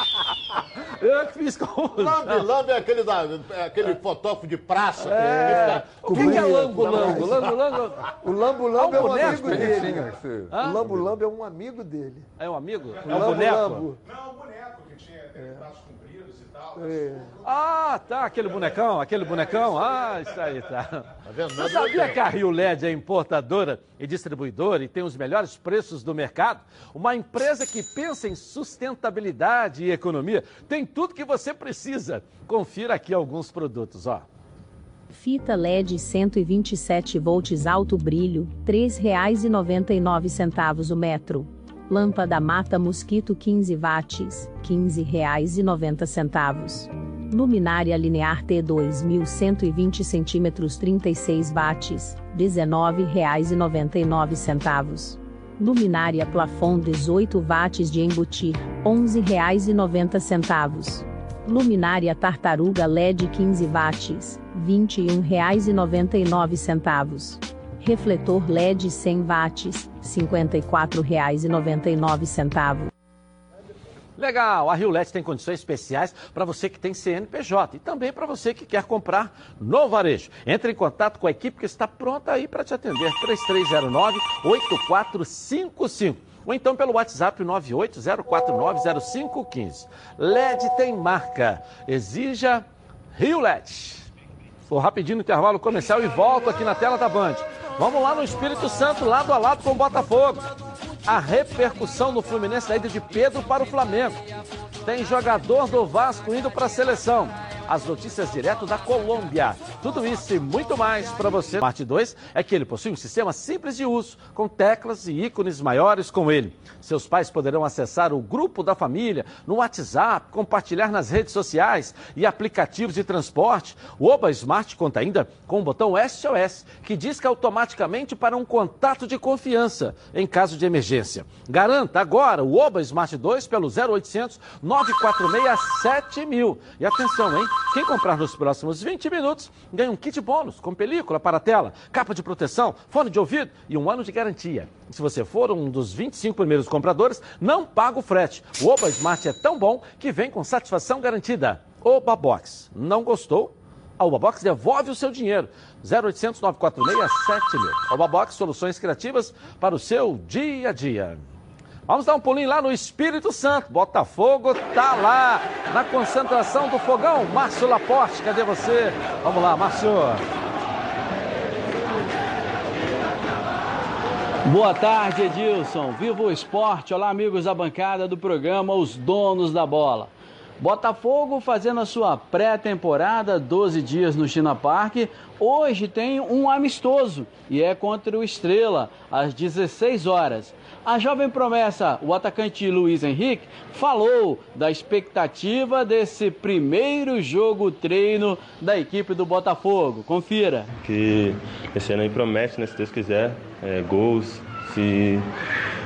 Eu que fiz confusão. Lambi Lambi é aquele, da, é aquele fotógrafo de praça. É. O que, que é Lambo Lambo? Lambo Lambo. O Lambo Lambo é um amigo dele. O Lambo Lambo é um amigo dele. É um amigo? É um boneco? Lambo. Não, um boneco que tinha é. braços compridos e tal. É. Ah, tá, aquele bonecão, aquele bonecão. Ah, isso aí, tá. Tá vendo? Você sabia que a Rio LED é importadora e distribuidora e tem os melhores preços do mercado? Uma empresa que pensa em sustentabilidade e economia tem tudo que você precisa. Confira aqui alguns produtos, ó. Fita LED 127 volts alto brilho, R$ 3,99 o metro. Lâmpada mata mosquito 15 watts, R$ 15,90. Luminária linear T 2120 cm 36 watts, R$ 19,99. Luminária plafond 18 watts de embutir, R$ 11,90. Luminária tartaruga LED 15 watts, R$ 21,99. Refletor LED 100 watts, R$ 54,99. Legal, a Rio LED tem condições especiais para você que tem CNPJ e também para você que quer comprar no varejo. Entre em contato com a equipe que está pronta aí para te atender. 3309-8455 ou então pelo WhatsApp 980490515. LED tem marca. Exija Rio LED. Vou rapidinho no intervalo comercial e volto aqui na tela da Band. Vamos lá no Espírito Santo, lado a lado com o Botafogo. A repercussão no Fluminense da ida de Pedro para o Flamengo. Tem jogador do Vasco indo para a seleção. As notícias direto da Colômbia. Tudo isso e muito mais para você. Parte 2 é que ele possui um sistema simples de uso, com teclas e ícones maiores com ele. Seus pais poderão acessar o grupo da família no WhatsApp, compartilhar nas redes sociais e aplicativos de transporte. O Oba Smart conta ainda com o botão SOS, que disca automaticamente para um contato de confiança em caso de emergência. Garanta agora o Oba Smart 2 pelo 0800 946 7000. E atenção, hein? Quem comprar nos próximos 20 minutos ganha um kit bônus com película para tela, capa de proteção, fone de ouvido e um ano de garantia. Se você for um dos 25 primeiros compradores, não paga o frete. O Oba Smart é tão bom que vem com satisfação garantida. Oba Box. Não gostou? A Oba Box devolve o seu dinheiro. 0800 946 7000. Oba Box, soluções criativas para o seu dia a dia. Vamos dar um pulinho lá no Espírito Santo. Botafogo tá lá na concentração do fogão. Márcio Laporte, cadê você? Vamos lá, Márcio. Boa tarde, Edilson. Viva o esporte. Olá, amigos da bancada do programa Os Donos da Bola. Botafogo fazendo a sua pré-temporada, 12 dias no China Park. Hoje tem um amistoso e é contra o Estrela, às 16 horas. A jovem promessa, o atacante Luiz Henrique, falou da expectativa desse primeiro jogo treino da equipe do Botafogo. Confira. Que esse ano aí promete, né, se Deus quiser, é, gols, se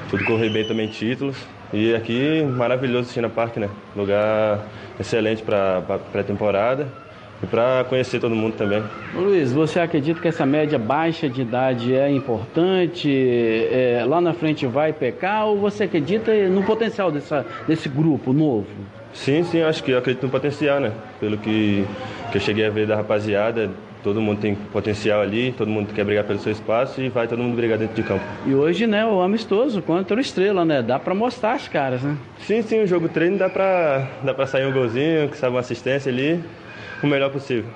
tudo correr bem também títulos. E aqui, maravilhoso China Park, né? Lugar excelente para pré-temporada e para conhecer todo mundo também. Luiz, você acredita que essa média baixa de idade é importante? É, lá na frente vai pecar ou você acredita no potencial dessa, desse grupo novo? Sim, sim, acho que eu acredito no potencial, né? Pelo que, que eu cheguei a ver da rapaziada, todo mundo tem potencial ali, todo mundo quer brigar pelo seu espaço e vai todo mundo brigar dentro de campo. E hoje, né, o amistoso contra o Estrela, né? Dá para mostrar as caras, né? Sim, sim, o jogo treino dá para dá pra sair um golzinho, que sabe uma assistência ali o melhor possível.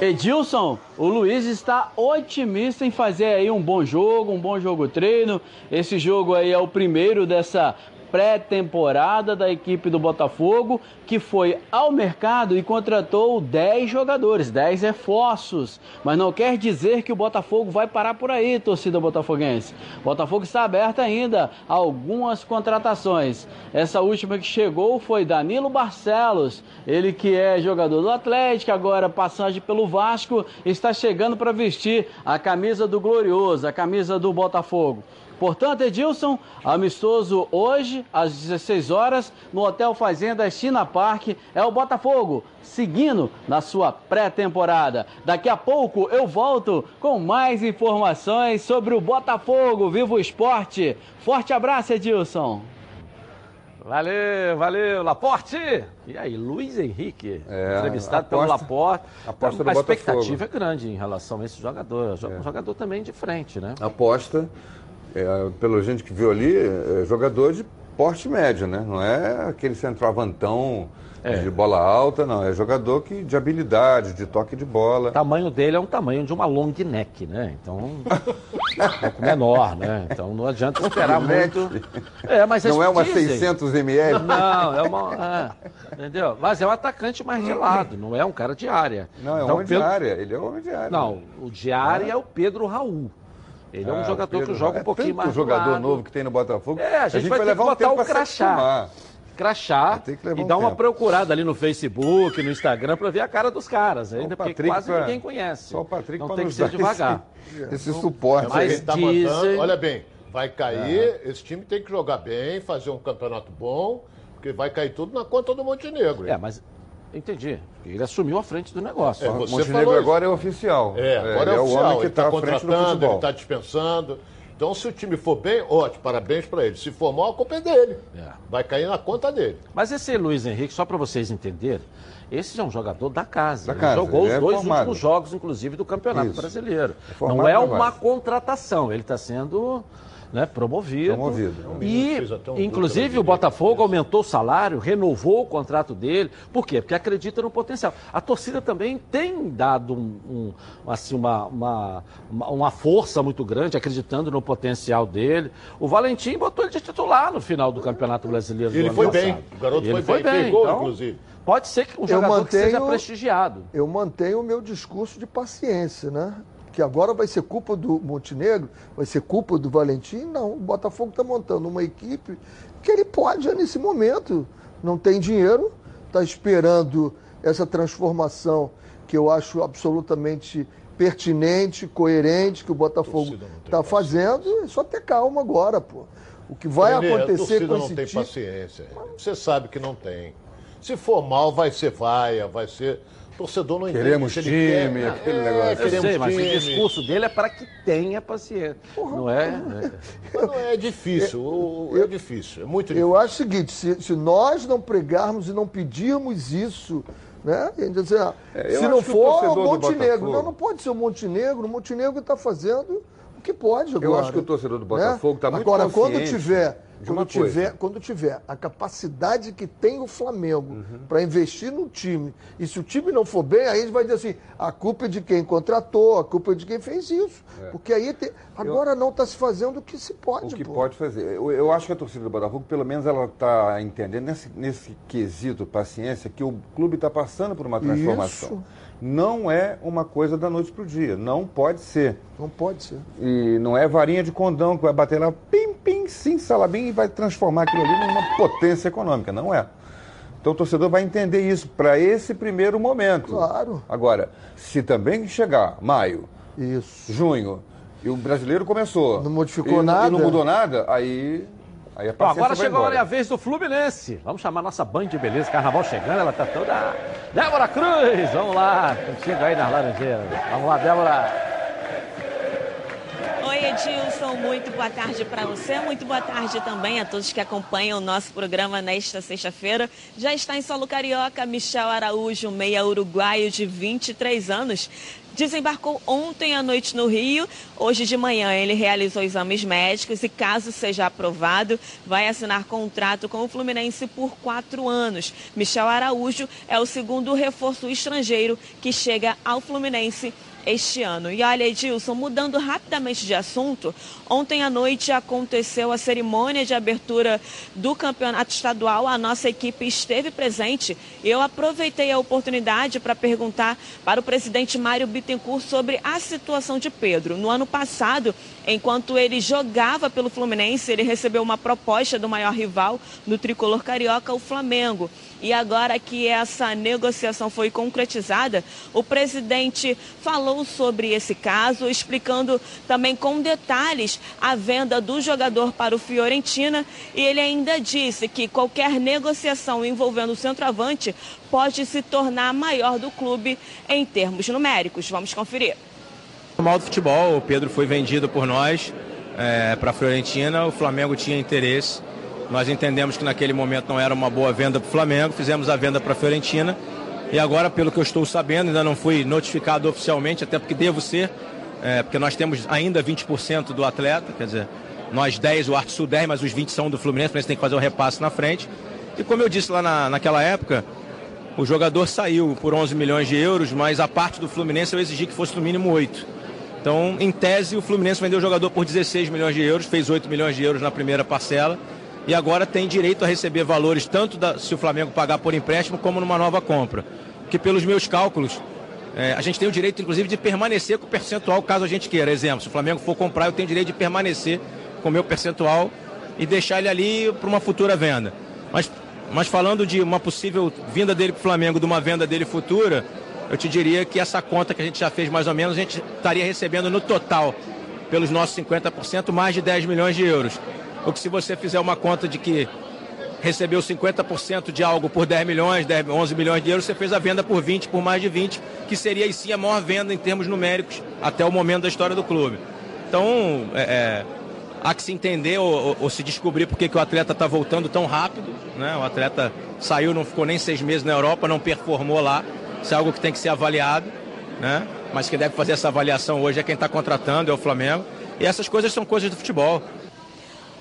Edilson, o Luiz está otimista em fazer aí um bom jogo, um bom jogo treino. Esse jogo aí é o primeiro dessa pré-temporada da equipe do Botafogo, que foi ao mercado e contratou 10 jogadores, 10 reforços. Mas não quer dizer que o Botafogo vai parar por aí, torcida botafoguense. O Botafogo está aberto ainda a algumas contratações. Essa última que chegou foi Danilo Barcelos, ele que é jogador do Atlético, agora passagem pelo Vasco, está chegando para vestir a camisa do Glorioso, a camisa do Botafogo. Portanto, Edilson, amistoso hoje, às 16 horas, no Hotel Fazenda China Park, é o Botafogo, seguindo na sua pré-temporada. Daqui a pouco eu volto com mais informações sobre o Botafogo Vivo Esporte. Forte abraço, Edilson. Valeu, valeu, Laporte! E aí, Luiz Henrique, é, entrevistado aposta, pelo Laporte. Aposta a expectativa é grande em relação a esse jogador. É. Um jogador também de frente, né? Aposta é, pelo gente que viu ali, é jogador de porte médio, né? Não é aquele centroavantão é. de bola alta, não. É jogador que, de habilidade, de toque de bola. O tamanho dele é um tamanho de uma long neck, né? Então, um pouco menor, né? Então não adianta esperar muito. É, mas não é uma dizem. 600 ml? Não, é uma... É, entendeu? Mas é um atacante mais de lado, não é um cara de área. Não, é então, homem pelo... de área. Ele é homem de área. Não, o de área é, é o Pedro Raul. Ele é um ah, jogador Pedro, que joga um pouquinho é mais. O jogador novo que tem no Botafogo. É, a gente, a gente vai, vai levar que botar um o crachá. Crachá e um dar uma procurada ali no Facebook, no Instagram, para ver a cara dos caras, ainda porque quase pra... ninguém conhece. Só o Patrick Não tem que ser devagar. Esse, esse suporte. Mas tá dizem... olha bem, vai cair, é. esse time tem que jogar bem, fazer um campeonato bom Porque vai cair tudo na conta do Montenegro. É, mas entendi. Ele assumiu a frente do negócio. É, O você Montenegro falou agora é oficial. É, agora é, ele é o oficial. homem que ele está frente do contratando, ele está dispensando. Então, se o time for bem, ótimo, parabéns para ele. Se for mal, a culpa é dele. Vai cair na conta dele. Mas esse Luiz Henrique, só para vocês entenderem, esse é um jogador da casa. Da ele casa, jogou ele os é dois formado. últimos jogos, inclusive, do Campeonato Isso. Brasileiro. É Não é uma contratação, ele está sendo né, promovido. Promovido. E, até um inclusive, o Botafogo aumentou o salário, renovou o contrato dele. Por quê? Porque acredita no potencial. A torcida também tem dado um, um, assim, uma, uma, uma- força muito grande, acreditando no potencial dele. O Valentim botou ele de titular no final do Campeonato Brasileiro do Ele foi passado. bem. O garoto Ele foi bem, fez gol, então, inclusive. Pode ser que um Eu jogador que seja mantenho- prestigiado. Eu mantenho o meu discurso de paciência, né? Que agora vai ser culpa do Montenegro, vai ser culpa do Valentim. Não, o Botafogo está montando uma equipe que ele pode nesse momento. Não tem dinheiro, está esperando essa transformação que eu acho absolutamente pertinente, coerente, que o Botafogo está fazendo. É só ter calma agora, pô. O que vai Renê, acontecer a torcida com não esse tem time... paciência. Você sabe que não tem. Se for mal, vai ser vaia, vai ser. O torcedor não Queremos entende. ele time, quer. aquele É, negócio. Eu queremos sei, mas o time. discurso dele é para que tenha paciência. não é? é. Não é difícil, o- é difícil, é muito difícil. Eu acho o seguinte, se, se nós não pregarmos e não pedirmos isso, né? dizer, ah, É, eu se não o for o Montenegro. Não, não pode ser o Montenegro. O Montenegro está fazendo o que pode agora. acho que o torcedor do né? Botafogo tá muito Agora, quando tiver, de quando tiver, quando tiver a capacidade que tem o Flamengo Uhum. para investir no time, e se o time não for bem, aí a gente vai dizer assim, a culpa é de quem contratou, a culpa é de quem fez isso. É. Porque aí tem- agora não está se fazendo o que se pode. O que pô. pode fazer. Eu, eu acho que a torcida do Botafogo, pelo menos, ela está entendendo nesse, nesse quesito paciência que o clube está passando por uma transformação. Isso. Não é uma coisa da noite para o dia. Não pode ser. Não pode ser. E não é varinha de condão que vai bater lá, pim, pim, sim, salabim, e vai transformar aquilo ali numa potência econômica. Não é. Então o torcedor vai entender isso para esse primeiro momento. Claro. Agora, se também chegar maio, Isso. junho, e o brasileiro começou. Não modificou e, nada. E não mudou nada, aí. Aí a Bom, paciência agora vai chegou a hora e embora. a vez do Fluminense. Vamos chamar nossa Band de Beleza. Carnaval chegando, ela tá toda. Débora Cruz, vamos lá. Contigo aí nas Laranjeiras. Vamos lá, Débora. Oi, Edilson, muito boa tarde para você. Muito boa tarde também a todos que acompanham o nosso programa nesta sexta-feira. Já está em solo carioca Michel Araújo, meia uruguaio de 23 anos. Desembarcou ontem à noite no Rio. Hoje de manhã ele realizou exames médicos e, caso seja aprovado, vai assinar contrato com o Fluminense por quatro anos. Michel Araújo é o segundo reforço estrangeiro que chega ao Fluminense este ano. E olha, Edilson, mudando rapidamente de assunto, ontem à noite aconteceu a cerimônia de abertura do campeonato estadual. A nossa equipe esteve presente. Eu aproveitei a oportunidade para perguntar para o presidente Mário Bittencourt sobre a situação de Pedro. No ano passado, enquanto ele jogava pelo Fluminense, ele recebeu uma proposta do maior rival no tricolor carioca, o Flamengo. E agora que essa negociação foi concretizada, o presidente falou sobre esse caso, explicando também com detalhes a venda do jogador para o Fiorentina. E ele ainda disse que qualquer negociação envolvendo o centroavante pode se tornar maior do clube em termos numéricos. Vamos conferir. Normal do futebol, o Pedro foi vendido por nós para a Fiorentina, o Flamengo tinha interesse. Nós entendemos que naquele momento não era uma boa venda para o Flamengo, fizemos a venda para a Fiorentina. E agora, pelo que eu estou sabendo, ainda não fui notificado oficialmente, até porque devo ser, é, porque nós temos ainda 20% do atleta, quer dizer, nós 10, o Arte Sul 10, mas os 20 são do Fluminense, o Fluminense tem que fazer o repasse na frente. E como eu disse lá na, naquela época, o jogador saiu por 11 milhões de euros, mas a parte do Fluminense eu exigi que fosse no mínimo 8. Então, em tese, o Fluminense vendeu o jogador por 16 milhões de euros, fez 8 milhões de euros na primeira parcela e agora tem direito a receber valores tanto da, se o Flamengo pagar por empréstimo como numa nova compra. Que pelos meus cálculos, é, a gente tem o direito, inclusive, de permanecer com o percentual caso a gente queira. Exemplo, se o Flamengo for comprar, eu tenho direito de permanecer com o meu percentual e deixar ele ali para uma futura venda. Mas, mas falando de uma possível vinda dele para o Flamengo, de uma venda dele futura, eu te diria que essa conta que a gente já fez mais ou menos, a gente estaria recebendo no total, pelos nossos 50%, mais de 10 milhões de euros. Ou que se você fizer uma conta de que recebeu 50% de algo por 10 milhões, 10, 11 milhões de euros, você fez a venda por 20, por mais de 20, que seria sim a maior venda em termos numéricos até o momento da história do clube. Então, é, é, há que se entender ou, ou, ou se descobrir porque que o atleta está voltando tão rápido. Né? O atleta saiu, não ficou nem seis meses na Europa, não performou lá. Isso é algo que tem que ser avaliado. Né? Mas quem deve fazer essa avaliação hoje é quem está contratando, é o Flamengo. E essas coisas são coisas do futebol.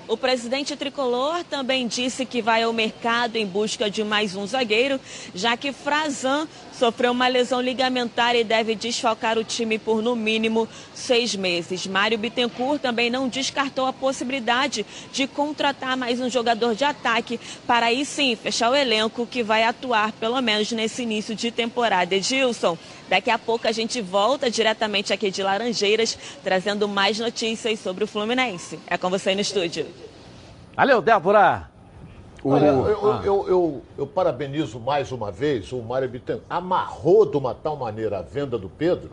O presidente tricolor também disse que vai ao mercado em busca de mais um zagueiro, já que Frazan sofreu uma lesão ligamentar e deve desfalcar o time por no mínimo seis meses. Mário Bittencourt também não descartou a possibilidade de contratar mais um jogador de ataque para aí sim fechar o elenco que vai atuar pelo menos nesse início de temporada. Edilson, daqui a pouco a gente volta diretamente aqui de Laranjeiras, trazendo mais notícias sobre o Fluminense. É com você no estúdio. Valeu, Débora! Olha, eu, eu, eu, eu, eu parabenizo mais uma vez o Mário Bittencourt. Amarrou de uma tal maneira a venda do Pedro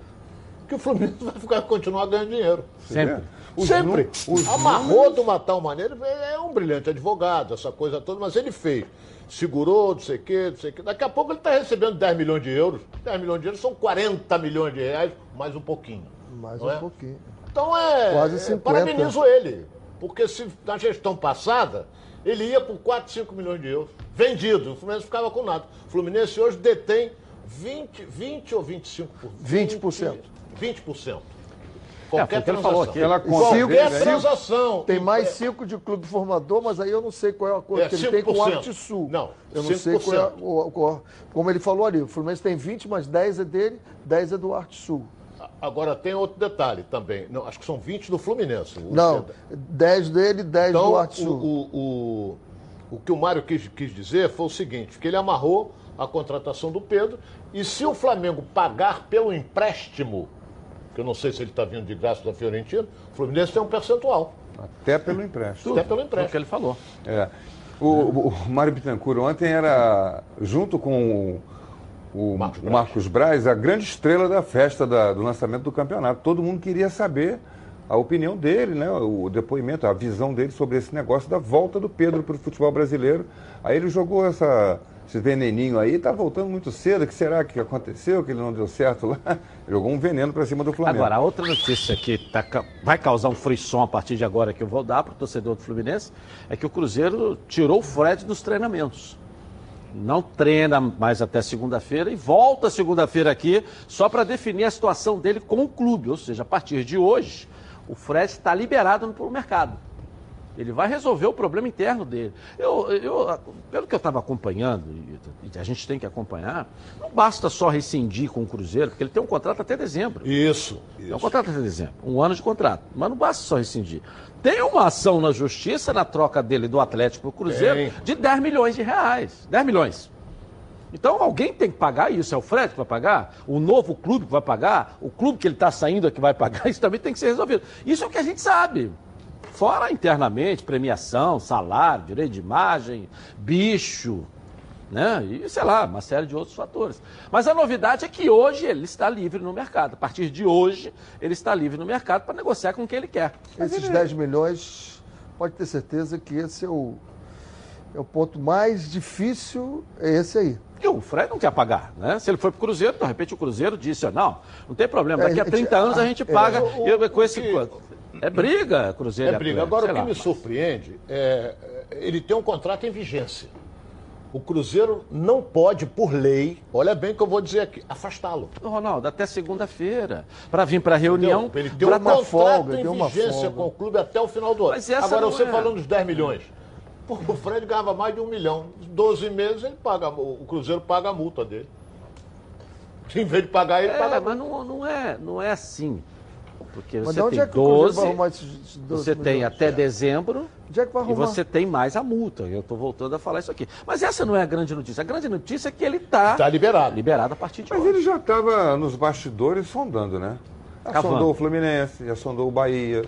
que o Fluminense vai ficar, continuar ganhando dinheiro. Sempre. Os Sempre. Os Amarrou de uma tal maneira, é um brilhante advogado, essa coisa toda, mas ele fez. Segurou, não sei o quê, não sei o quê. Daqui a pouco ele está recebendo 10 milhões de euros. 10 milhões de euros são 40 milhões de reais, mais um pouquinho. Mais um é? pouquinho. Então é. Quase é, 50. Parabenizo ele. Porque se na gestão passada, ele ia por 4, 5 milhões de euros. Vendido. O Fluminense ficava com nada. O Fluminense hoje detém 20, 20 ou 25%? 20%. 20%. É, Qualquer ele transação. falou aqui. Ela Qualquer dele, né? transação. Tem mais É, 5 de clube formador, mas aí eu não sei qual é o acordo É, que ele tem com o 5%. Arte Sul. Não, eu não sei qual é o, o- Como ele falou ali, o Fluminense tem 20, mas 10 é dele, 10 é do Arte Sul. Agora tem outro detalhe também. Não, acho que são 20 do Fluminense. Não, 10 dele, 10 Então, do Arte o, o, o, o que o Mário quis, quis dizer foi o seguinte, que ele amarrou a contratação do Pedro e se o Flamengo pagar pelo empréstimo, que eu não sei se ele está vindo de graça da Fiorentina, o Fluminense tem um percentual. Até pelo empréstimo. Até pelo Foi o que empréstimo. ele falou. É. O, o, o Mário Bittencourt ontem era, junto com o, Marcos Marcos, Braz. Braz. a grande estrela da festa da- do lançamento do campeonato. Todo mundo queria saber a opinião dele, né, o depoimento, a visão dele sobre esse negócio da volta do Pedro para o futebol brasileiro. Aí ele jogou essa, esse veneninho aí, tá voltando muito cedo. O que será que aconteceu? Que ele não deu certo lá? Jogou um veneno para cima do Flamengo. Agora, a outra notícia que tá vai causar um frisson a partir de agora que eu vou dar para o torcedor do Fluminense é que o Cruzeiro tirou o Fred dos treinamentos. Não treina mais até segunda-feira e volta segunda-feira aqui só para definir a situação dele com o clube. Ou seja, a partir de hoje, o Fred está liberado para o mercado. Ele vai resolver o problema interno dele. Eu, eu, pelo que eu estava acompanhando, e a gente tem que acompanhar, não basta só rescindir com o Cruzeiro, porque ele tem um contrato até dezembro. Isso, É um isso. contrato até dezembro, um ano de contrato. Mas não basta só rescindir. Tem uma ação na justiça na troca dele do Atlético para o Cruzeiro de 10 milhões de reais. 10 milhões. Então alguém tem que pagar isso. É o Fred que vai pagar? O novo clube que vai pagar? O clube que ele está saindo é que vai pagar? Isso também tem que ser resolvido. Isso é o que a gente sabe. Fora internamente, premiação, salário, direito de imagem, bicho, né? E sei lá, uma série de outros fatores. Mas a novidade é que hoje ele está livre no mercado. A partir de hoje, ele está livre no mercado para negociar com quem ele quer. Esses 10 milhões, pode ter certeza que esse é o, é o ponto mais difícil, é esse aí. E o Fred não quer pagar, né? Se ele foi pro Cruzeiro, de repente o Cruzeiro disse, não, não tem problema, daqui a É, 30 anos a gente é, paga o- e eu- com o esse... que- É briga, Cruzeiro É briga. Agora, sei o que lá. me surpreende é é, ele tem um contrato em vigência. O Cruzeiro não pode, por lei, olha bem o que eu vou dizer aqui, afastá-lo. Ronaldo, até segunda-feira, para vir para a reunião... Entendeu? Ele tem pra- um contrato folga, em uma vigência com o clube até o final do ano. Agora, você é. falando dos 10 milhões. Pô, o Fred ganhava mais de um milhão. 12 meses, ele paga, o Cruzeiro paga a multa dele. Em vez de pagar, ele É, paga a mas não, não, é, não é assim. Porque Mas você de onde tem é que o Cruzeiro 12, vai arrumar esses esses 12 você tem milhões? até dezembro Onde é que vai e você tem mais a multa. Eu estou voltando a falar isso aqui. Mas essa não é a grande notícia. A grande notícia é que ele está Tá liberado. liberado a partir de Mas hoje. ele já estava nos bastidores sondando, né? Já Cavando. sondou o Fluminense, já sondou o Bahia.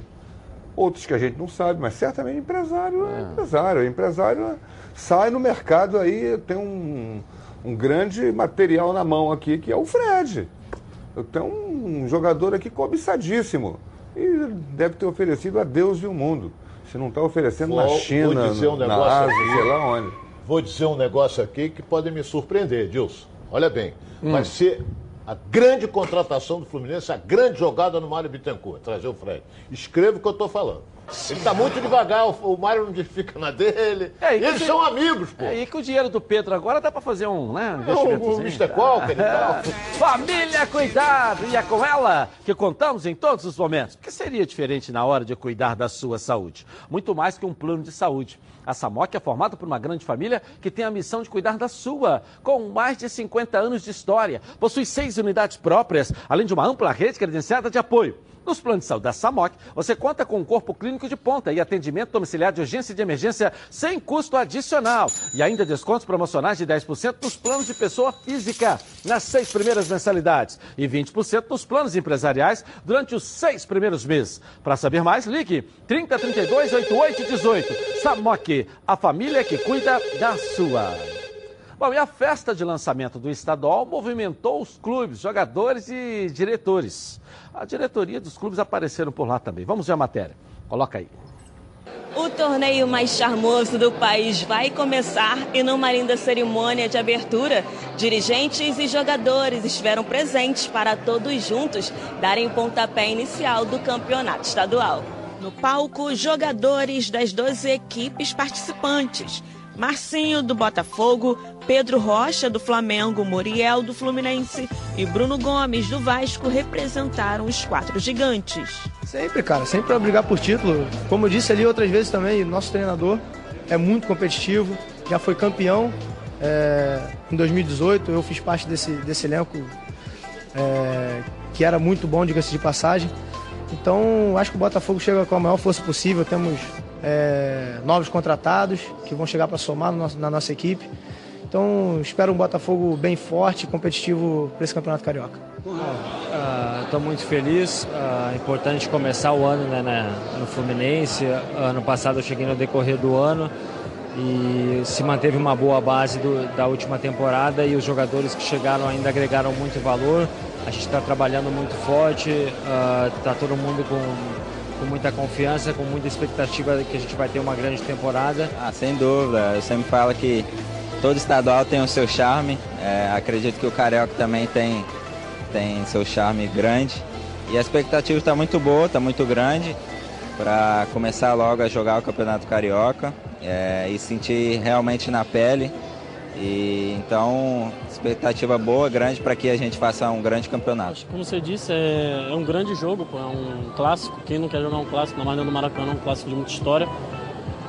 Outros que a gente não sabe, mas certamente empresário é, empresário. Empresário sai no mercado aí, tem um, um grande material na mão aqui, que é o Fred. Eu tenho um jogador aqui cobiçadíssimo. E deve ter oferecido a Deus e o mundo. Se não está oferecendo na Vou- vou China, dizer um na Ásia, aqui. sei lá onde. vou dizer um negócio aqui que pode me surpreender, Dilson. Olha bem, Hum. vai ser a grande contratação do Fluminense, a grande jogada no Mário Bittencourt, trazer o Fred. Escreva o que eu estou falando. Ele está muito devagar, o, o Mário não fica na dele. É, e que Eles o- são amigos, pô. É, e com o dinheiro do Pedro agora dá pra fazer um, né? o investimentozinho. Mr. Qualquer e tal. Família Cuidado! E é com ela que contamos em todos os momentos. Porque seria diferente na hora de cuidar da sua saúde. Muito mais que um plano de saúde. A Samok é formada por uma grande família que tem a missão de cuidar da sua, com mais de 50 anos de história. Possui seis unidades próprias, além de uma ampla rede credenciada de apoio. Nos planos de saúde da Samok, você conta com um corpo clínico de ponta e atendimento domiciliar de urgência e de emergência sem custo adicional. E ainda descontos promocionais de 10% nos planos de pessoa física nas seis primeiras mensalidades e 20% nos planos empresariais durante os seis primeiros meses. Para saber mais, ligue 3032 8818. Samok, a família que cuida da sua. Bom, e a festa de lançamento do estadual movimentou os clubes, jogadores e diretores. A diretoria dos clubes apareceram por lá também. Vamos ver a matéria. Coloca aí. O torneio mais charmoso do país vai começar e numa linda cerimônia de abertura, dirigentes e jogadores estiveram presentes para todos juntos darem pontapé inicial do campeonato estadual. No palco, jogadores das 12 equipes participantes. Marcinho do Botafogo, Pedro Rocha do Flamengo, Muriel do Fluminense e Bruno Gomes do Vasco representaram os quatro gigantes. Sempre, cara, sempre para brigar por título. Como eu disse ali outras vezes também, nosso treinador é muito competitivo, já foi campeão é, em 2018. Eu fiz parte desse, desse elenco é, que era muito bom, diga-se de passagem. Então, acho que o Botafogo chega com a maior força possível. Temos é, novos contratados que vão chegar para somar no nosso- na nossa equipe. Então, espero um Botafogo bem forte competitivo para esse Campeonato Carioca. Estou muito feliz. Ah, É importante começar o ano né, na- no Fluminense. Ano passado eu cheguei no decorrer do ano e se manteve uma boa base do- da última temporada e os jogadores que chegaram ainda agregaram muito valor. A gente está trabalhando muito forte, está todo mundo com, com muita confiança, com muita expectativa de que a gente vai ter uma grande temporada. Ah, sem dúvida. Eu sempre falo que todo estadual tem o seu charme. É, acredito que o Carioca também tem, tem seu charme grande. E a expectativa está muito boa, está muito grande para começar logo a jogar o Campeonato Carioca é, e sentir realmente na pele. E então, expectativa boa, grande para que a gente faça um grande campeonato. Como você disse, é, é um grande jogo, pô, é um clássico. Quem não quer jogar um clássico, na mais no Maracanã, é um clássico de muita história.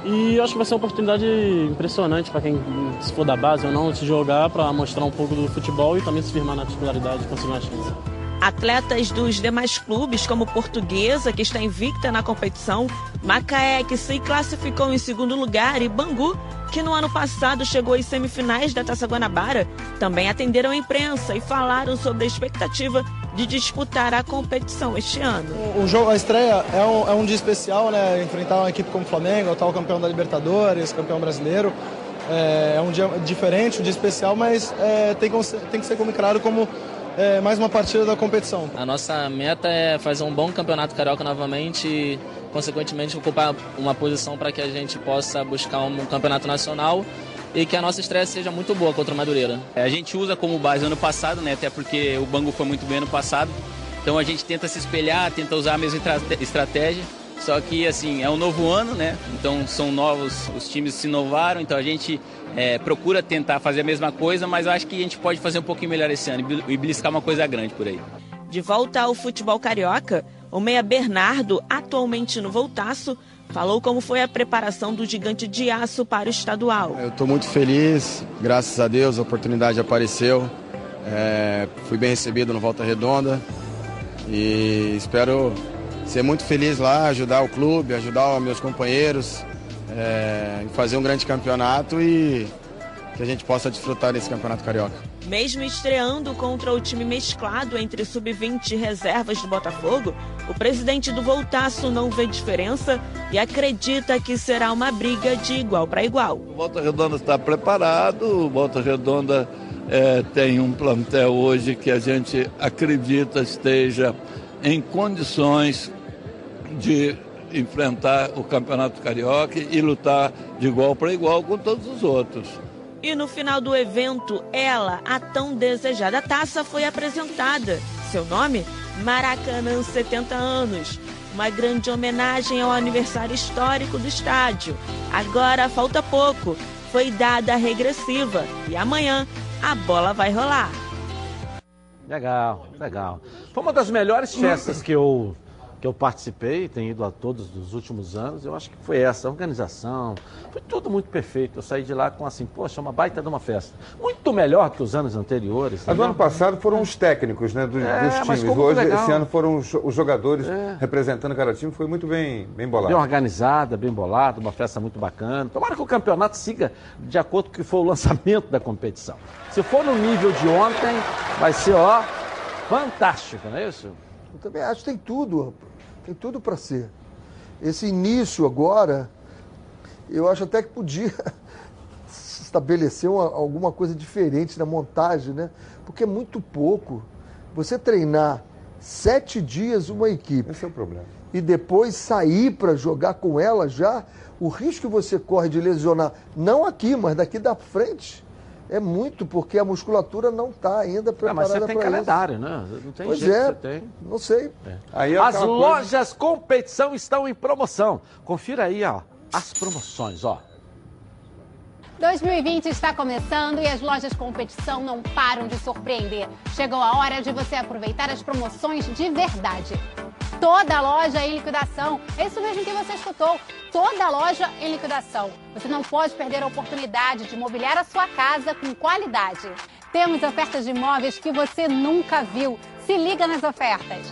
E acho que vai ser uma oportunidade impressionante para quem, se for da base ou não, se jogar para mostrar um pouco do futebol e também se firmar na titularidade e conseguir uma chance. Atletas dos demais clubes, como Portuguesa, que está invicta na competição, Macaé, que se classificou em segundo lugar, e Bangu, que no ano passado chegou às semifinais da Taça Guanabara, também atenderam a imprensa e falaram sobre a expectativa de disputar a competição este ano. O jogo, a estreia é um, é um dia especial, né? Enfrentar uma equipe como o Flamengo, o atual campeão da Libertadores, campeão brasileiro. É, é um dia diferente, um dia especial, mas é, tem, que ser- tem que ser encarado como é, mais uma partida da competição. A nossa meta é fazer um bom campeonato carioca novamente e, consequentemente, ocupar uma posição para que a gente possa buscar um campeonato nacional e que a nossa estreia seja muito boa contra o Madureira. É, A gente usa como base ano passado, né? Até porque o Bangu foi muito bem ano passado. Então a gente tenta se espelhar, tenta usar a mesma estra- estratégia. Só que assim, é um novo ano, né? Então são novos, os times se inovaram, então a gente é, procura tentar fazer a mesma coisa, mas eu acho que a gente pode fazer um pouquinho melhor esse ano e beliscar uma coisa grande por aí. De volta ao futebol carioca, o meia Bernardo, atualmente no Voltaço, falou como foi a preparação do gigante de aço para o estadual. Eu estou muito feliz, graças a Deus a oportunidade apareceu. É, fui bem recebido no Volta Redonda e espero ser muito feliz lá, ajudar o clube, ajudar os meus companheiros, é, em fazer um grande campeonato e que a gente possa desfrutar desse campeonato carioca. Mesmo estreando contra o time mesclado entre sub-20 e reservas do Botafogo, o presidente do Voltaço não vê diferença e acredita que será uma briga de igual para igual. O Volta Redonda está preparado, o Volta Redonda eh, tem um plantel hoje que a gente acredita esteja em condições de enfrentar o Campeonato Carioca e lutar de igual para igual com todos os outros. E no final do evento, ela, a tão desejada taça, foi apresentada. Seu nome? Maracanã 70 anos. Uma grande homenagem ao aniversário histórico do estádio. Agora falta pouco. Foi dada a regressiva e amanhã a bola vai rolar. Legal, legal. Foi uma das melhores festas que eu que eu participei, tenho ido a todos os últimos anos, eu acho que foi essa, a organização, foi tudo muito perfeito. Eu saí de lá com assim, poxa, uma baita de uma festa. Muito melhor que os anos anteriores. Mas no ano passado foram os técnicos né, dos, É, dos times. Hoje, legal. esse ano foram os, os jogadores É. representando cada time, foi muito bem, bem bolado. Bem organizada, bem bolada, uma festa muito bacana. Tomara que o campeonato siga de acordo com o que foi o lançamento da competição. Se for no nível de ontem, vai ser, ó, fantástico, não é isso? Eu também acho que tem tudo, rapaz. Tem tudo para ser. Esse início agora, eu acho até que podia estabelecer uma- alguma coisa diferente na montagem, né? Porque é muito pouco. Você treinar sete dias uma equipe. Esse é o problema. E depois sair para jogar com ela já, o risco que você corre de lesionar, não aqui, mas daqui da frente, é muito, porque a musculatura não está ainda Ah, preparada mas você tem pra isso. calendário, né? Não tem Pois jeito, é, você tem. não sei. Aí é As aquela coisa- lojas competição estão em promoção. Confira aí, ó, as promoções, ó. 2020 está começando e as lojas competição não param de surpreender. Chegou a hora de você aproveitar as promoções de verdade. Toda loja em liquidação. É isso mesmo que você escutou. Toda loja em liquidação. Você não pode perder a oportunidade de mobiliar a sua casa com qualidade. Temos ofertas de imóveis que você nunca viu. Se liga nas ofertas.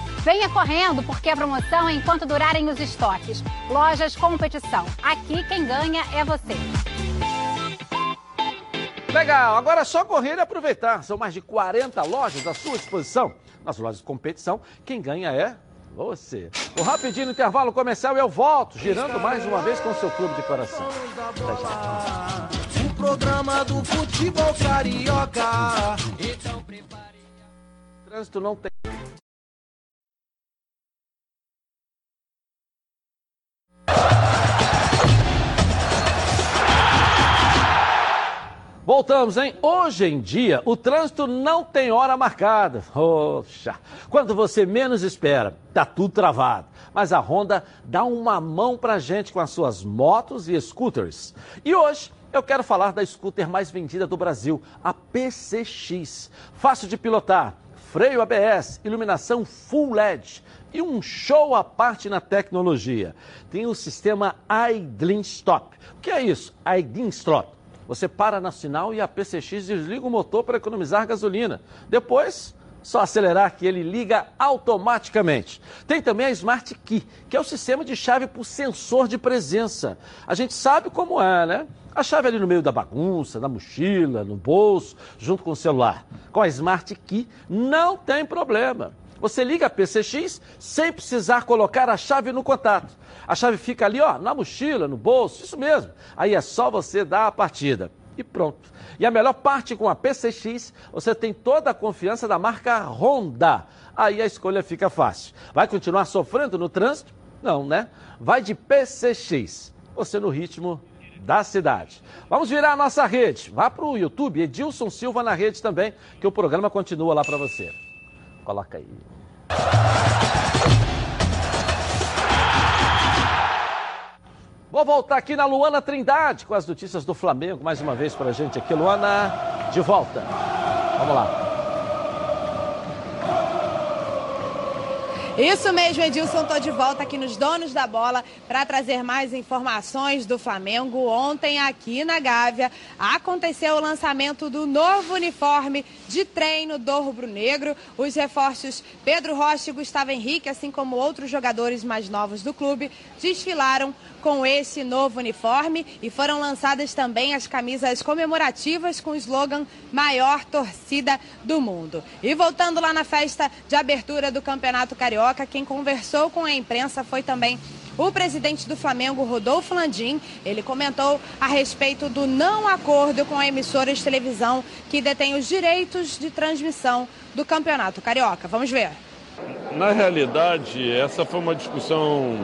Venha correndo, porque a promoção é enquanto durarem os estoques. Lojas Competição. Aqui quem ganha é você. Legal, agora é só correr e aproveitar. São mais de 40 lojas à sua disposição. Nas lojas de competição, quem ganha é você. O rapidinho intervalo comercial eu volto, girando mais uma vez com o seu clube de coração. Até já. O programa do futebol carioca. Então Trânsito não tem. Voltamos, hein? Hoje em dia, o trânsito não tem hora marcada. Poxa, quando você menos espera, tá tudo travado. Mas a Honda dá uma mão pra gente com as suas motos e scooters. E hoje eu quero falar da scooter mais vendida do Brasil, a PCX. Fácil de pilotar, freio ABS, iluminação full LED e um show à parte na tecnologia. Tem o sistema Idling Stop. O que é isso? Idling Stop. Você para no sinal e a PCX desliga o motor para economizar gasolina. Depois, só acelerar que ele liga automaticamente. Tem também a Smart Key, que é o sistema de chave por sensor de presença. A gente sabe como é, né? A chave ali no meio da bagunça, na mochila, no bolso, junto com o celular. Com a Smart Key, não tem problema. Você liga a PCX sem precisar colocar a chave no contato. A chave fica ali, ó, na mochila, no bolso, isso mesmo. Aí é só você dar a partida. E pronto. E a melhor parte com a PCX, você tem toda a confiança da marca Honda. Aí a escolha fica fácil. Vai continuar sofrendo no trânsito? Não, né? Vai de PCX. Você no ritmo da cidade. Vamos virar a nossa rede. Vá para o YouTube, Edilson Silva na rede também, que o programa continua lá para você. Coloca aí. Vou voltar aqui na Luana Trindade com as notícias do Flamengo mais uma vez para a gente aqui. Luana, de volta. Vamos lá. Isso mesmo, Edilson. Estou de volta aqui nos Donos da Bola para trazer mais informações do Flamengo. Ontem, aqui na Gávea, aconteceu o lançamento do novo uniforme de treino do Rubro Negro. Os reforços Pedro Rocha e Gustavo Henrique, assim como outros jogadores mais novos do clube, desfilaram com esse novo uniforme e foram lançadas também as camisas comemorativas com o slogan Maior Torcida do Mundo. E voltando lá na festa de abertura do Campeonato Carioca, quem conversou com a imprensa foi também o presidente do Flamengo, Rodolfo Landim. Ele comentou a respeito do não acordo com a emissora de televisão que detém os direitos de transmissão do Campeonato Carioca. Vamos ver. Na realidade, essa foi uma discussão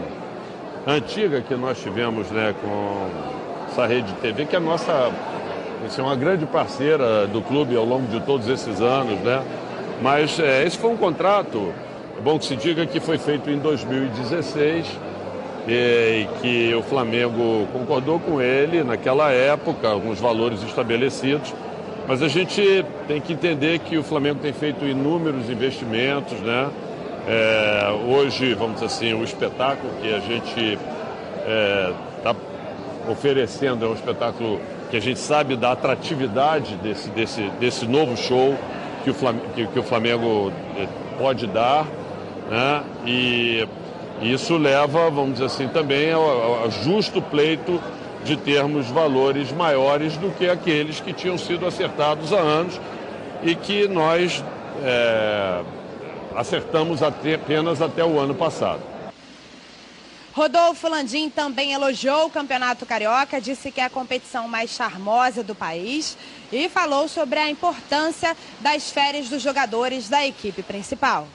antiga que nós tivemos né, com essa rede de TV, que é a nossa é uma grande parceira do clube ao longo de todos esses anos, né? Mas é, esse foi um contrato, é bom que se diga que foi feito em 2016 e que o Flamengo concordou com ele naquela época, alguns valores estabelecidos. Mas a gente tem que entender que o Flamengo tem feito inúmeros investimentos, né? É, hoje, vamos dizer assim, o espetáculo que a gente está é, oferecendo é um espetáculo que a gente sabe da atratividade desse, desse, desse novo show que o Flamengo, que, que o Flamengo é, pode dar. Né? E isso leva, vamos dizer assim, também ao, ao justo pleito de termos valores maiores do que aqueles que tinham sido acertados há anos e que nós é, acertamos apenas até o ano passado. Rodolfo Landim também elogiou o Campeonato Carioca, disse que é a competição mais charmosa do país e falou sobre a importância das férias dos jogadores da equipe principal.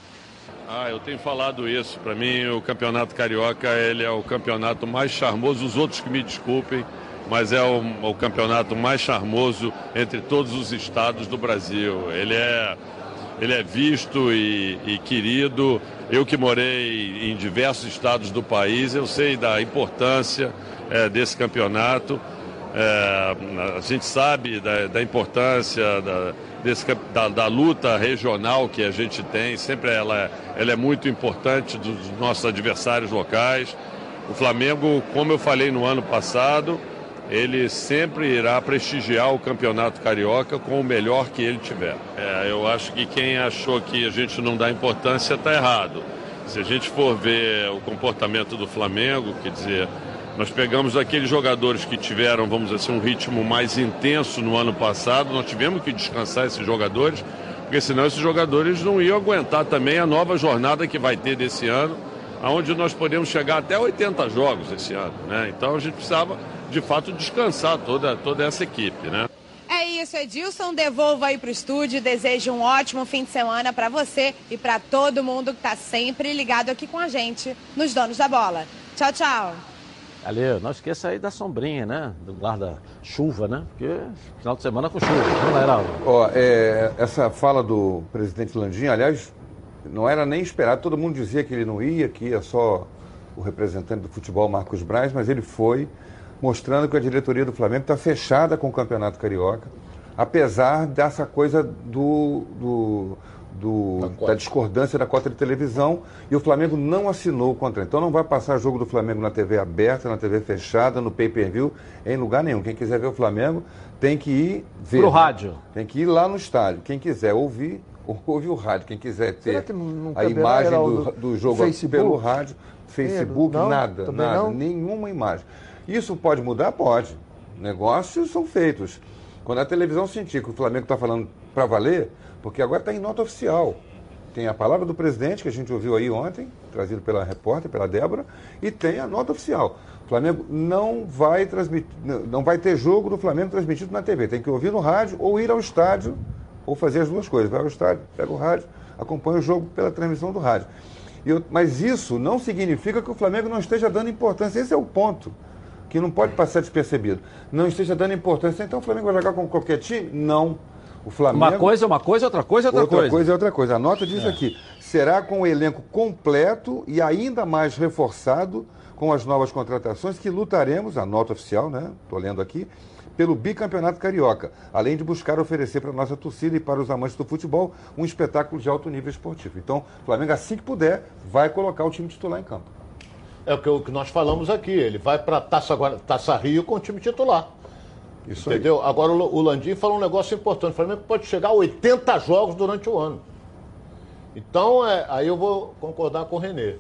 Ah, eu tenho falado isso. Para mim, o Campeonato Carioca ele é o campeonato mais charmoso. Os outros que me desculpem, mas é o, o campeonato mais charmoso entre todos os estados do Brasil. Ele é ele é visto e, e, querido. Eu que morei em diversos estados do país, eu sei da importância é, desse campeonato. É, a gente sabe da, da importância da, desse, da, da, luta regional que a gente tem. Sempre ela, ela é muito importante dos nossos adversários locais. O Flamengo, como eu falei no ano passado, ele sempre irá prestigiar o campeonato carioca com o melhor que ele tiver. É, eu acho que quem achou que a gente não dá importância está errado. Se a gente for ver o comportamento do Flamengo, quer dizer, nós pegamos aqueles jogadores que tiveram, vamos dizer assim, um ritmo mais intenso no ano passado, nós tivemos que descansar esses jogadores, porque senão esses jogadores não iam aguentar também a nova jornada que vai ter desse ano, aonde nós podemos chegar até 80 jogos esse ano, né? Então a gente precisava de fato descansar toda, toda essa equipe, né? É isso, Edilson. Devolvo aí para o estúdio. Desejo um ótimo fim de semana para você e para todo mundo que está sempre ligado aqui com a gente nos Donos da Bola. Tchau, tchau. Valeu. Não esqueça aí da sombrinha, né? Do guarda-chuva, né? Porque final de semana com chuva. Vamos lá, Heraldo. Ó, é, essa fala do presidente Landim, aliás, não era nem esperado. Todo mundo dizia que ele não ia, que ia só o representante do futebol, Marcos Braz, mas ele foi mostrando que a diretoria do Flamengo está fechada com o Campeonato Carioca, apesar dessa coisa do, do, do da, da, discordância da cota de televisão e o Flamengo não assinou o contrato. Então não vai passar jogo do Flamengo na TV aberta, na TV fechada, no pay-per-view, em lugar nenhum. Quem quiser ver o Flamengo tem que ir ver. Pro rádio. Tem que ir lá no estádio. Quem quiser ouvir, ouve o rádio. Quem quiser ter a imagem do, do jogo Facebook? pelo rádio, Facebook, não, nada, nada, não? nenhuma imagem. Isso pode mudar? Pode. Negócios são feitos. Quando a televisão sentir que o Flamengo está falando para valer, porque agora está em nota oficial. Tem a palavra do presidente, que a gente ouviu aí ontem, trazido pela repórter, pela Débora, e tem a nota oficial. O Flamengo não vai transmitir, não vai ter jogo do Flamengo transmitido na TV. Tem que ouvir no rádio ou ir ao estádio, ou fazer as duas coisas. Vai ao estádio, pega o rádio, acompanha o jogo pela transmissão do rádio. Eu, mas isso não significa que o Flamengo não esteja dando importância. Esse é o ponto que não pode passar despercebido. Não esteja dando importância. Então o Flamengo vai jogar com qualquer time? Não. O Flamengo. Uma coisa é uma coisa, outra coisa é outra, outra coisa. Outra coisa é outra coisa. A nota diz é. aqui: será com o elenco completo e ainda mais reforçado com as novas contratações que lutaremos, a nota oficial, né? Estou lendo aqui, pelo bicampeonato carioca, além de buscar oferecer para a nossa torcida e para os amantes do futebol um espetáculo de alto nível esportivo. Então, o Flamengo, assim que puder, vai colocar o time titular em campo. É o que, o que nós falamos aqui. Ele vai para Taça, Taça Rio com o time titular. Isso aí. Entendeu? Agora o, o Landim falou um negócio importante. O Flamengo pode chegar a 80 jogos durante o ano. Então, é, aí eu vou concordar com o Renê.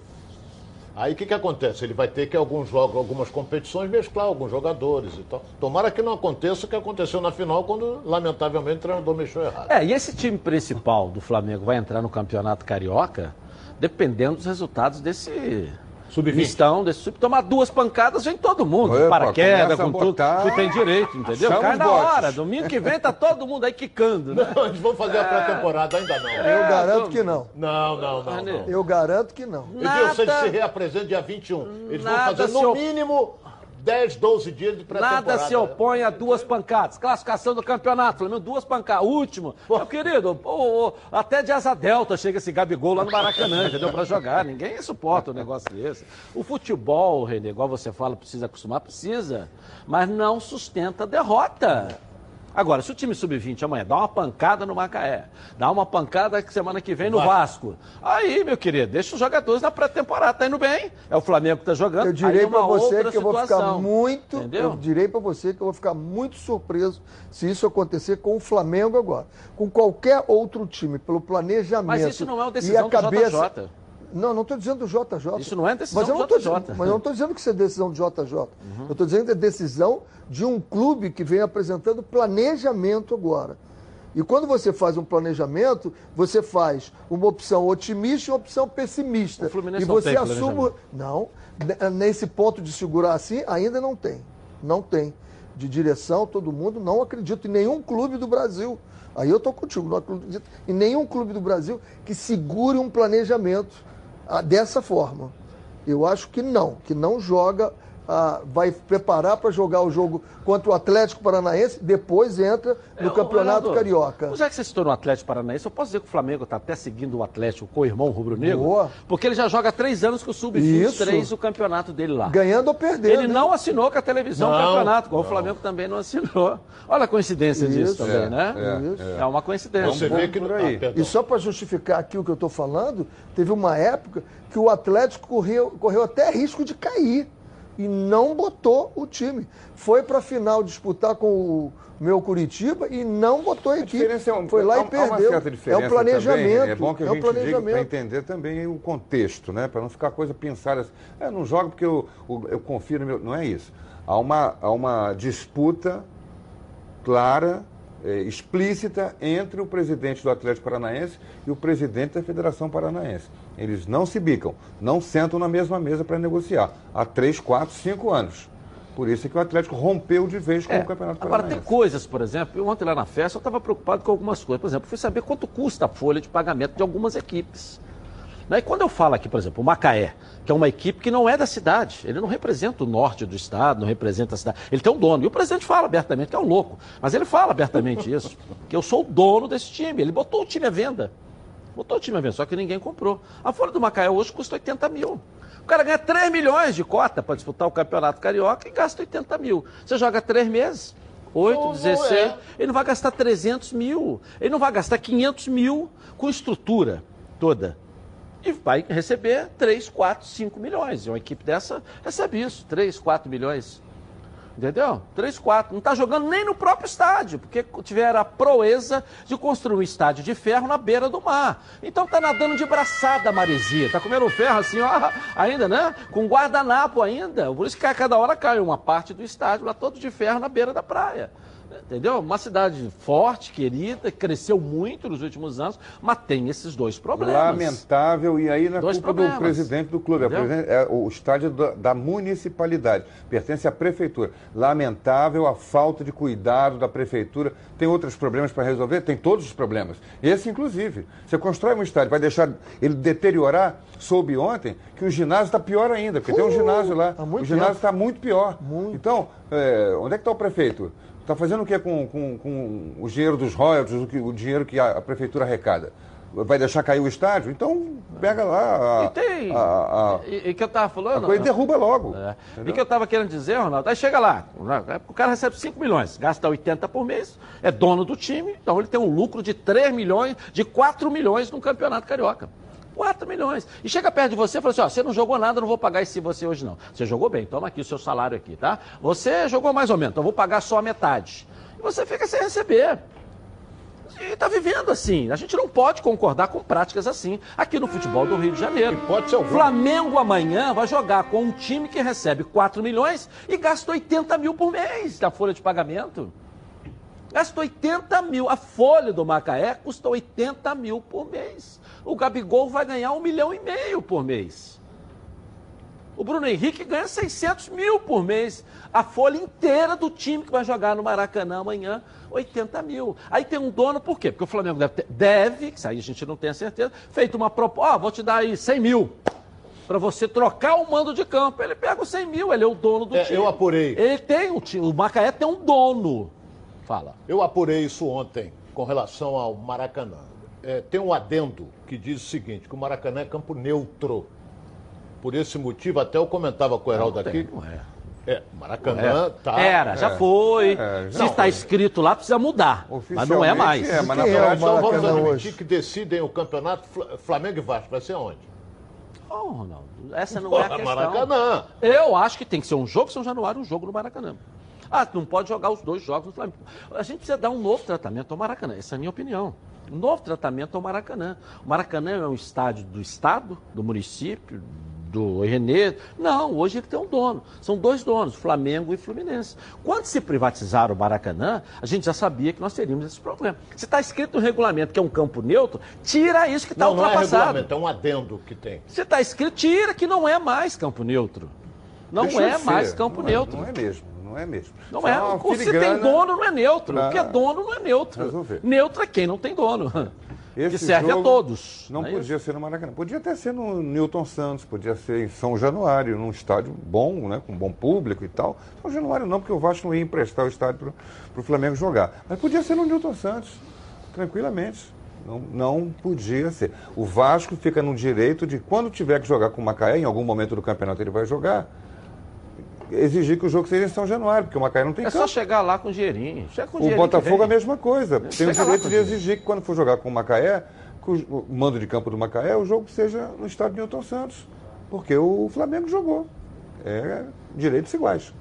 Aí o que, que acontece? Ele vai ter que alguns jogos, algumas competições, mesclar alguns jogadores e tal. Tomara que não aconteça o que aconteceu na final, quando, lamentavelmente, o treinador mexeu errado. É, e esse time principal do Flamengo vai entrar no Campeonato Carioca dependendo dos resultados desse Sub-20. mistão, desse sub. Tomar duas pancadas, vem todo mundo. Opa, paraquedas, com tudo. Tu tem direito, entendeu? Chama Cai na botes. hora. Domingo que vem tá todo mundo aí quicando, né? Não, eles vão fazer a pré-temporada ainda não. Eu garanto que não. Não, não, não. não. Eu garanto que não. Edilson, ele se reapresenta dia 21. Eles vão nada fazer se no op- mínimo 10, 12 dias de pré-temporada. Nada se opõe a duas pancadas. Classificação do campeonato, Flamengo, duas pancadas. Último. Meu querido, até de asa delta chega esse Gabigol lá no Maracanã, entendeu? Pra jogar. Ninguém suporta um negócio desse. O futebol, Renê, igual você fala, precisa acostumar, precisa. Mas não sustenta a derrota. Agora, se o time sub-20 amanhã dá uma pancada no Macaé, dá uma pancada semana que vem no Vasco. Aí, meu querido, deixa os jogadores na pré-temporada, tá indo bem. É o Flamengo que tá jogando. Eu direi uma pra você que eu vou ficar situação. muito. Entendeu? Eu direi pra você que eu vou ficar muito surpreso se isso acontecer com o Flamengo agora. Com qualquer outro time, pelo planejamento. Mas isso não é uma e decisão a cabeça... do JJ. Não, não estou dizendo do JJ. Isso não é decisão mas eu do não tô JJ. dizendo- Mas eu não estou dizendo que isso é decisão do JJ. Uhum. Eu estou dizendo que é decisão de um clube que vem apresentando planejamento agora. E quando você faz um planejamento, você faz uma opção otimista e uma opção pessimista. Fluminense e não você tem assume. Não, ne- nesse ponto de segurar assim, ainda não tem. Não tem. De direção, todo mundo, não acredito em nenhum clube do Brasil. Aí eu estou contigo, não acredito em nenhum clube do Brasil que segure um planejamento dessa forma. Eu acho que não, que não joga, ah, vai preparar para jogar o jogo contra o Atlético Paranaense, depois entra no É, Campeonato Renato, Carioca. Já que você citou no Atlético Paranaense, eu posso dizer que o Flamengo está até seguindo o Atlético com o irmão rubro-negro? Boa. Porque ele já joga há três anos com o Sub-23 Isso. o campeonato dele lá. Ganhando ou perdendo. Ele não assinou com a televisão o Não, campeonato, igual o Flamengo também não assinou. Olha a coincidência disso Isso. também, É, né? é, É, uma coincidência. Você vê que por aí. Ah. E só para justificar aqui o que eu estou falando, teve uma época que o Atlético correu, correu até risco de cair e não botou o time. Foi para a final disputar com o meu Curitiba e não botou a equipe. diferença é um- Foi lá há- e Há uma perdeu. é um planejamento. Também, é bom que a é gente diga para entender também o contexto, né? Para não ficar coisa pensada assim. É, não jogo porque eu, eu, eu confio no meu. Não é isso. Há uma, há uma disputa clara, eh, explícita entre o presidente do Atlético Paranaense e o presidente da Federação Paranaense. Eles não se bicam, não sentam na mesma mesa para negociar há três, quatro, cinco anos. Por isso é que o Atlético rompeu de vez com É, o Campeonato Agora, Paranaense. tem coisas, por exemplo, eu ontem lá na festa eu estava preocupado com algumas coisas. Por exemplo, fui saber quanto custa a folha de pagamento de algumas equipes. Né? E quando eu falo aqui, por exemplo, o Macaé, que é uma equipe que não é da cidade, ele não representa o norte do estado, não representa a cidade. Ele tem um dono. E o presidente fala abertamente que é um louco. Mas ele fala abertamente isso, que eu sou o dono desse time. Ele botou o time à venda. Botou o time à venda, só que ninguém comprou. A folha do Macaé hoje custa 80 mil. O cara ganha 3 milhões de cota para disputar o Campeonato Carioca e gasta 80 mil. Você joga 3 meses, 8, Não, não 16, é. ele não vai gastar 300 mil. Ele não vai gastar 500 mil com estrutura toda. E vai receber 3, 4, 5 milhões. E uma equipe dessa recebe isso, 3, 4 milhões. Entendeu? 3, 4. Não está jogando nem no próprio estádio, porque tiveram a proeza de construir um estádio de ferro na beira do mar. Então tá nadando de braçada a maresia. Tá comendo ferro assim, ó, ainda, né? Com guardanapo ainda. Por isso que a cada hora cai uma parte do estádio lá todo de ferro na beira da praia. Entendeu? Uma cidade forte, querida, cresceu muito nos últimos anos, mas tem esses dois problemas. Lamentável, e aí na Dois culpa problemas. do presidente do clube. Presidente- é o estádio da, da municipalidade, pertence à prefeitura. Lamentável a falta de cuidado da prefeitura. Tem outros problemas para resolver? Tem todos os problemas. Esse, inclusive. Você constrói um estádio, vai deixar ele deteriorar? Soube ontem que o ginásio está pior ainda, porque tem um ginásio lá. muito O ginásio está muito pior. Então, é, onde é que está o prefeito? Está fazendo o que com, com, com o dinheiro dos royalties, o, que- o dinheiro que a, a prefeitura arrecada? vai deixar cair o estádio? Então pega lá a, E tem. a- a- E, e que eu tava falando. a coisa derruba logo. É. E que eu tava querendo dizer, Ronaldo, aí chega lá, né, o cara recebe 5 milhões, gasta 80 por mês, é dono do time, então ele tem um lucro de 3 milhões, de 4 milhões no campeonato carioca. 4 milhões. E chega perto de você e fala assim: ó, você não jogou nada, eu não vou pagar esse você hoje não. Você jogou bem, toma aqui o seu salário aqui, tá? Você jogou mais ou menos, então eu vou pagar só a metade. E você fica sem receber. E está vivendo assim. A gente não pode concordar com práticas assim aqui no futebol do Rio de Janeiro. Pode ser Flamengo amanhã vai jogar com um time que recebe 4 milhões e gasta 80 mil por mês da folha de pagamento. Gasta 80 mil. A folha do Macaé custa 80 mil por mês. O Gabigol vai ganhar um milhão e meio por mês. O Bruno Henrique ganha 600 mil por mês. A folha inteira do time que vai jogar no Maracanã amanhã, 80 mil. Aí tem um dono, por quê? Porque o Flamengo deve, ter, deve isso aí a gente não tem a certeza, feito uma proposta, ó, vou te dar aí 100 mil para você trocar o mando de campo. Ele pega os 100 mil, ele é o dono do É, time. eu apurei. Ele tem um time, o Macaé tem um dono. Fala. Eu apurei isso ontem com relação ao Maracanã. É, tem um adendo que diz o seguinte, que o Maracanã é campo neutro. Por esse motivo, até eu comentava com o Heraldo Não aqui. não é. É, Maracanã É. tá. Era, já foi. É, já Se está escrito lá, precisa mudar. Mas não é mais. É, mas na verdade, então vamos admitir que decidem o campeonato Fla- Flamengo e Vasco. Vai ser onde? Oh, Ronaldo, essa não é a Porra, questão. Maracanã. Eu acho que tem que ser um jogo São Januário um jogo no Maracanã. Ah, não pode jogar os dois jogos no Flamengo. A gente precisa dar um novo tratamento ao Maracanã. Essa é a minha opinião. Um novo tratamento ao Maracanã. O Maracanã é um estádio do Estado, do município, do Renê. Não, hoje ele tem um dono. São dois donos, Flamengo e Fluminense. Quando se privatizaram o Maracanã, a gente já sabia que nós teríamos esse problema. Se está escrito no regulamento que é um campo neutro, tira isso que está Não, não é ultrapassado. regulamento, é um adendo que tem. Se está escrito, tira que não é mais campo neutro. Não Deixa é mais campo Não é- neutro. Não é mesmo, não é mesmo. Não Isso é. Se tem dono, não é neutro. pra O que é dono, não é neutro. resolver. Neutro é quem não tem dono. Esse que serve a todos. Não é podia ser no Maracanã. Podia até ser no Newton Santos, podia ser em São Januário, num estádio bom, né, com bom público e tal. São Januário não, porque o Vasco não ia emprestar o estádio para o Flamengo jogar. Mas podia ser no Newton Santos, tranquilamente. Não, não podia ser. O Vasco fica no direito de, quando tiver que jogar com o Macaé, em algum momento do campeonato ele vai jogar, exigir que o jogo seja em São Januário, porque o Macaé não tem É campo. só chegar lá com dinheirinho. Chega com O dinheirinho Botafogo é a mesma coisa. Tem o Chega lá direito com de exigir que quando for jogar com o Macaé, que o o mando de campo do Macaé, o jogo seja no estádio Newton Santos. Porque o Flamengo jogou. É direitos iguais.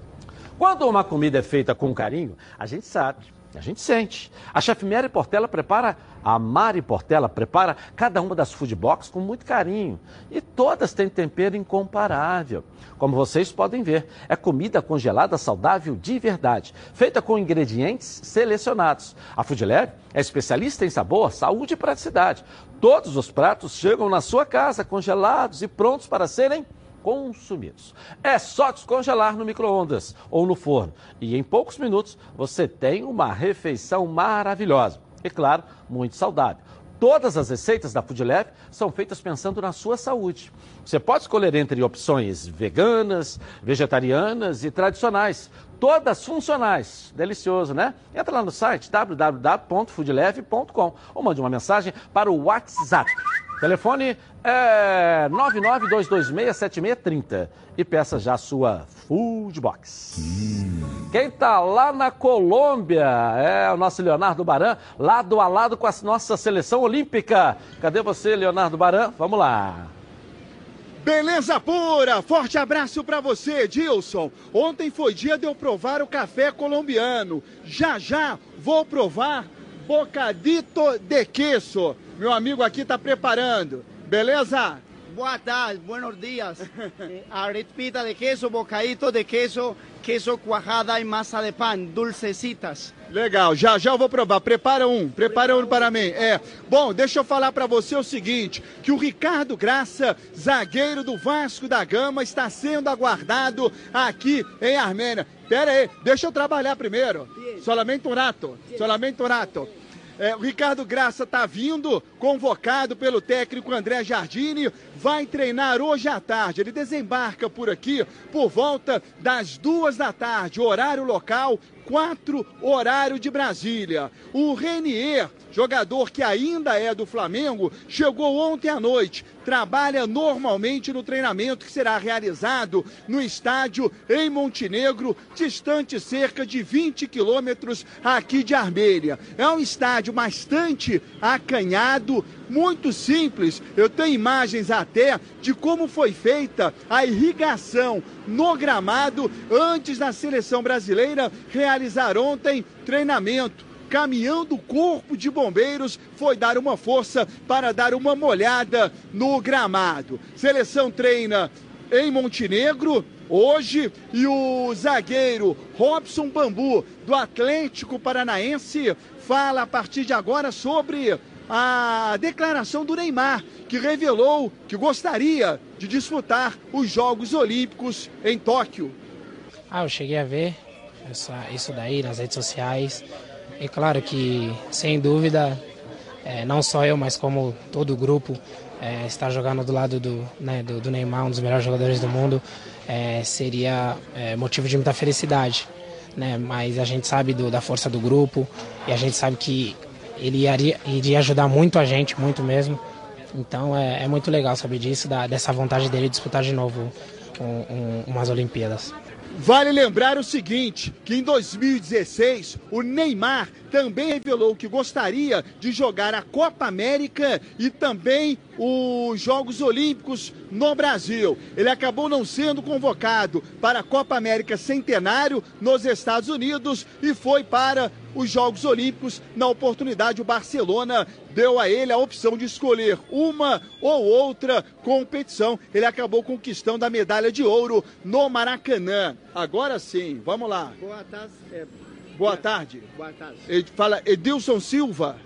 Quando uma comida é feita com carinho, a gente sabe, a gente sente. A chefe Mary Portela prepara, a Mari Portela prepara cada uma das food box com muito carinho. E todas têm tempero incomparável. Como vocês podem ver, é comida congelada saudável de verdade, feita com ingredientes selecionados. A Food Lab é especialista em sabor, saúde e praticidade. Todos os pratos chegam na sua casa congelados e prontos para serem consumidos. É só descongelar no micro-ondas ou no forno e em poucos minutos você tem uma refeição maravilhosa. E claro, muito saudável. Todas as receitas da Food Lab são feitas pensando na sua saúde. Você pode escolher entre opções veganas, vegetarianas e tradicionais. Todas funcionais. Delicioso, né? Entra lá no site www.foodleve.com ou mande uma mensagem para o WhatsApp. Telefone é 992267630 e peça já sua Food Box. Quem está lá na Colômbia é o nosso Leonardo Baran, lado a lado com a nossa seleção olímpica. Cadê você, Leonardo Baran? Vamos lá. Beleza pura! Forte abraço pra você, Dilson. Ontem foi dia de eu provar o café colombiano. Já já vou provar bocadito de queso. Meu amigo aqui tá preparando. Beleza? Boa tarde, buenos días. Eh, Arepita de queso, bocadito de queso, queso cuajada e massa de pan, dulcecitas. Legal, já já eu vou provar. Prepara um, prepara um para mim. É. Bom, deixa eu falar para você o seguinte, que o Ricardo Graça, zagueiro do Vasco da Gama, está sendo aguardado aqui em Armênia. Pera aí, deixa eu trabalhar primeiro. Solamente um rato, solamente um rato. É, o Ricardo Graça está vindo, convocado pelo técnico André Jardini, vai treinar hoje à tarde. Ele desembarca por aqui por volta das duas da tarde, horário local, quatro, horário de Brasília. O Renier, jogador que ainda é do Flamengo, chegou ontem à noite. Trabalha normalmente no treinamento que será realizado no estádio em Montenegro, distante cerca de 20 quilômetros aqui de Armênia. É um estádio bastante acanhado, muito simples. Eu tenho imagens até de como foi feita a irrigação no gramado antes da seleção brasileira realizar ontem treinamento caminhão do Corpo de Bombeiros foi dar uma força para dar uma molhada no gramado. Seleção treina em Montenegro hoje e o zagueiro Robson Bambu do Atlético Paranaense fala a partir de agora sobre a declaração do Neymar, que revelou que gostaria de disputar os Jogos Olímpicos em Tóquio. Ah, eu cheguei a ver essa, isso daí nas redes sociais. É claro que, sem dúvida, é, não só eu, mas como todo o grupo é, está jogando do lado do, né, do, do, Neymar, um dos melhores jogadores do mundo, é, seria é, motivo de muita felicidade. Né? Mas a gente sabe do, da força do grupo e a gente sabe que ele iria, iria ajudar muito a gente, muito mesmo. Então é, é muito legal saber disso, da, dessa vontade dele de disputar de novo um, um, umas Olimpíadas. Vale lembrar o seguinte, que em 2016 o Neymar também revelou que gostaria de jogar a Copa América e também os Jogos Olímpicos no Brasil. Ele acabou não sendo convocado para a Copa América Centenário nos Estados Unidos e foi para os Jogos Olímpicos. Na oportunidade, o Barcelona deu a ele a opção de escolher uma ou outra competição. Ele acabou conquistando a medalha de ouro no Maracanã. Agora sim, vamos lá. Boa tarde. É, Boa tarde. Boa tarde. Ele fala Edilson Silva.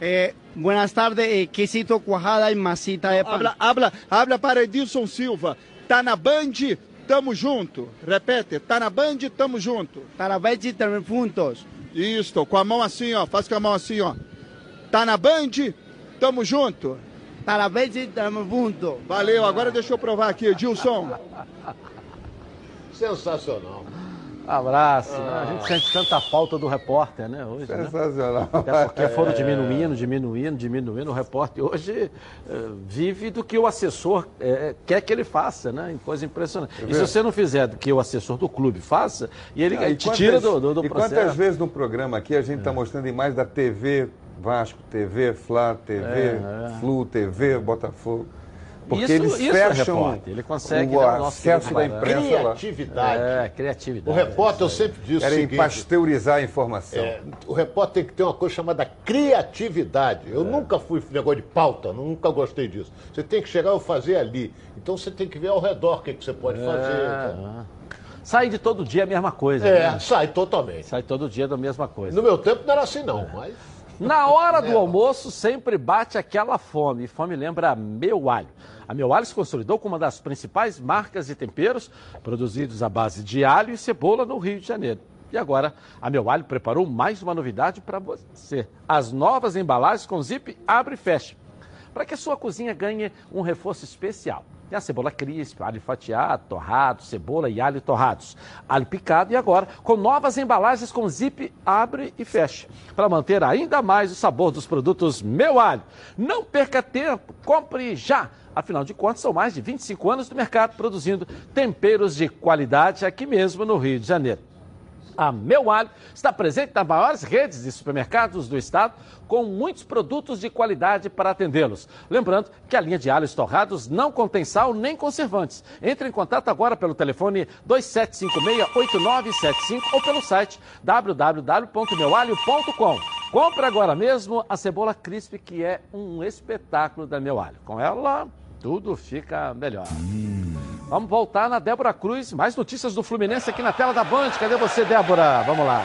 Eh, buenas tardes, eh, quesito cuajada y masita de pan. Habla, habla, habla para Edilson Silva. Tá na Band, tamo junto. Repete, tá na Band, tamo junto. Tá na Band, tamo juntos. Isso, com a mão assim, ó. Faz com a mão assim, ó. Tá na Band, tamo junto. Tá na Band, tamo junto. Valeu, agora deixa eu provar aqui, Edilson. Sensacional. Abraço. né? A gente sente tanta falta do repórter, né? Hoje, né? Sensacional. Até porque foram É. diminuindo, diminuindo, diminuindo. O repórter hoje eh, vive do que o assessor eh, quer que ele faça, né? Coisa impressionante. E se você não fizer do que o assessor do clube faça, e ele Ah, e te tira do, do, do E processo. quantas vezes no programa aqui a gente está mostrando imagens da TV Vasco, TV Fla, TV É, é. Flu, TV Botafogo. Porque Isso- eles isso é fecham repórter, ele consegue, o né, o nosso acesso da imprensa lá. Criatividade. É, criatividade. O repórter, eu sempre disse o Querem seguinte, pasteurizar a informação. é, o repórter tem que ter uma coisa chamada criatividade. É. Eu nunca fui negócio de pauta, nunca gostei disso. Você tem que chegar e fazer ali. Então você tem que ver ao redor o que, que você pode É, fazer. é. Sai de todo dia a mesma coisa. É, né? sai totalmente. Sai todo dia da mesma coisa. No meu tempo não era assim não, mas... Na hora do É. almoço sempre bate aquela fome. E fome lembra Meu Alho. A Meu Alho se consolidou como uma das principais marcas de temperos produzidos à base de alho e cebola no Rio de Janeiro. E agora, a Meu Alho preparou mais uma novidade para você. As novas embalagens com zip abre e fecha. Para que a sua cozinha ganhe um reforço especial. Tem a cebola crisp, alho fatiado, torrado, cebola e alho torrados, alho picado e agora com novas embalagens com zip abre e fecha, para manter ainda mais o sabor dos produtos Meu Alho. Não perca tempo, compre já! Afinal de contas, são mais de 25 anos do mercado produzindo temperos de qualidade aqui mesmo no Rio de Janeiro. A Meu Alho está presente nas maiores redes de supermercados do estado, com muitos produtos de qualidade para atendê-los. Lembrando que a linha de alhos torrados não contém sal nem conservantes. Entre em contato agora pelo telefone 2756-8975 ou pelo site www.meualho.com. Compre agora mesmo a cebola crisp, que é um espetáculo da Meu Alho. Com ela, tudo fica melhor. Vamos voltar na Débora Cruz. Mais notícias do Fluminense aqui na tela da Band. Cadê você, Débora? Vamos lá.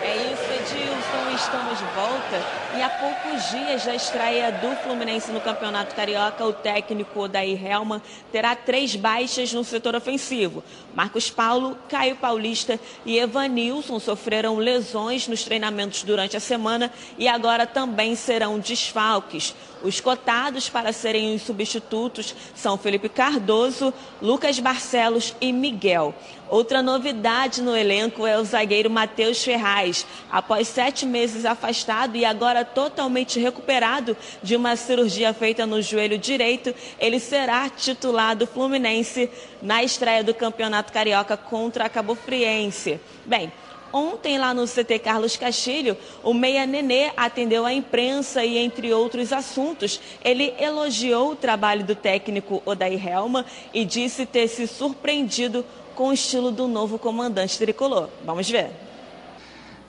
É isso, Edilson. Estamos de volta e há poucos dias da estreia do Fluminense no Campeonato Carioca, o técnico Odair Helman terá três baixas no setor ofensivo. Marcos Paulo, Caio Paulista e Evanilson sofreram lesões nos treinamentos durante a semana e agora também serão desfalques. Os cotados para serem os substitutos são Felipe Cardoso, Lucas Barcelos e Miguel. Outra novidade no elenco é o zagueiro Matheus Ferraz. Após sete meses afastado e agora totalmente recuperado de uma cirurgia feita no joelho direito, ele será titular do Fluminense na estreia do Campeonato Carioca contra a Cabo Friense. Bem, Ontem, lá no CT Carlos Castilho, o Meia Nenê atendeu a imprensa e, entre outros assuntos, ele elogiou o trabalho do técnico Odair Helma e disse ter se surpreendido com o estilo do novo comandante tricolor. Vamos ver.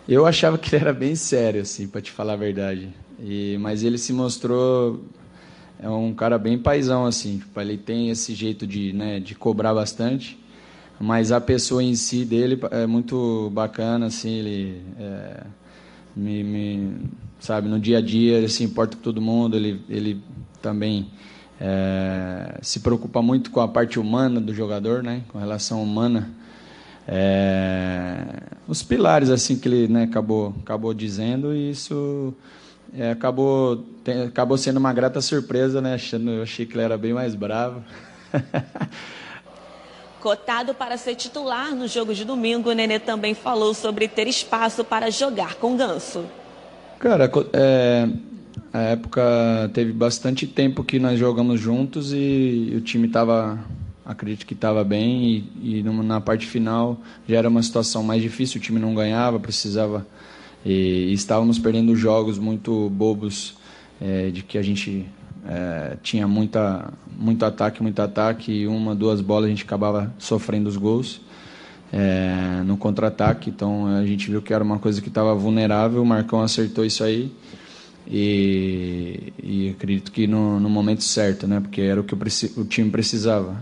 Eu achava que ele era bem sério, assim, para te falar a verdade. E, mas ele se mostrou é um cara bem paisão, assim. Tipo, ele tem esse jeito de, né, de cobrar bastante mas a pessoa em si dele é muito bacana, assim, ele é, me, me, sabe, no dia a dia ele se importa com todo mundo, ele, ele também é, se preocupa muito com a parte humana do jogador, né, com a relação humana. É, os pilares assim que ele né, acabou, acabou dizendo e isso é, acabou, tem, acabou sendo uma grata surpresa, né? Achando, eu achei que ele era bem mais bravo. Cotado para ser titular no jogo de domingo, Nenê também falou sobre ter espaço para jogar com Ganso. Cara, é, a época teve bastante tempo que nós jogamos juntos e o time estava, acredito que estava bem e, e, na parte final já era uma situação mais difícil, o time não ganhava, precisava e, e estávamos perdendo jogos muito bobos é, de que a gente é, tinha muita, muito ataque, muito ataque, e uma, duas bolas a gente acabava sofrendo os gols é, no contra-ataque. Então a gente viu que era uma coisa que estava vulnerável. O Marcão acertou isso aí. E, e acredito que no, no, momento certo, né? Porque era o que o, o time precisava.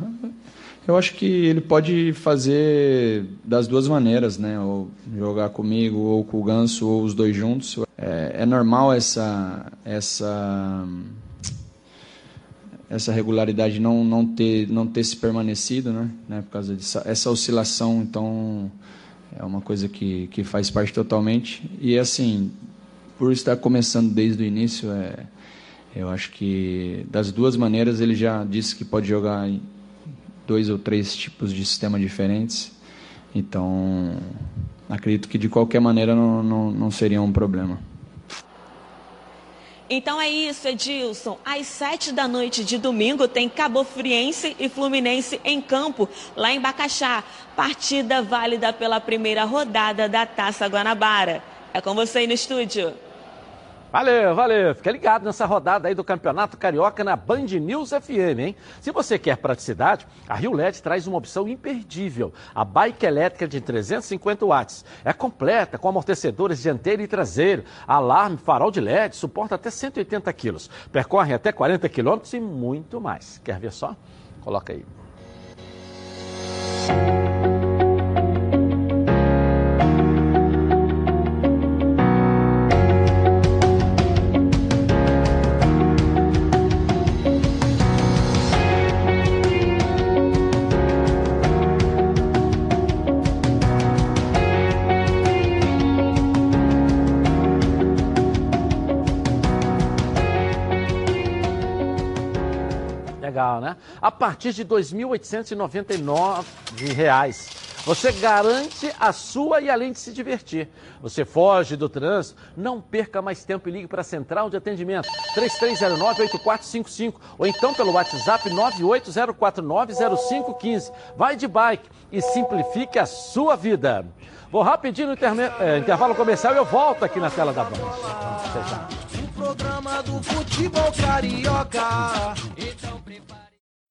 Eu acho que ele pode fazer das duas maneiras, né? Ou jogar comigo, ou com o Ganso, ou os dois juntos. É, é normal essa essa essa regularidade não, não, ter, não ter se permanecido, né? né? Por causa dessa essa oscilação, então é uma coisa que, que faz parte totalmente. E assim, por estar começando desde o início, é, eu acho que das duas maneiras ele já disse que pode jogar em dois ou três tipos de sistema diferentes. Então, acredito que de qualquer maneira não, não, não seria um problema. Então é isso, Edilson. Às sete da noite de domingo tem Cabo Friense e Fluminense em campo, lá em Bacaxá. Partida válida pela primeira rodada da Taça Guanabara. É com você aí no estúdio. Valeu, valeu. Fica ligado nessa rodada aí do Campeonato Carioca na Band News FM, hein? Se você quer praticidade, a Rio LED traz uma opção imperdível. A bike elétrica de 350 watts. É completa, com amortecedores dianteiro e traseiro, alarme, farol de LED, suporta até 180 quilos. Percorre até 40 quilômetros e muito mais. Quer ver só? Coloca aí. Né? A partir de R$ 2.899. Você garante a sua e além de se divertir. Você foge do trânsito, não perca mais tempo e ligue para a central de atendimento 3309-8455 ou então pelo WhatsApp 980490515. Vai de bike e simplifique a sua vida. Vou rapidinho no é, intervalo comercial e eu volto aqui na tela da Band. O programa do futebol carioca.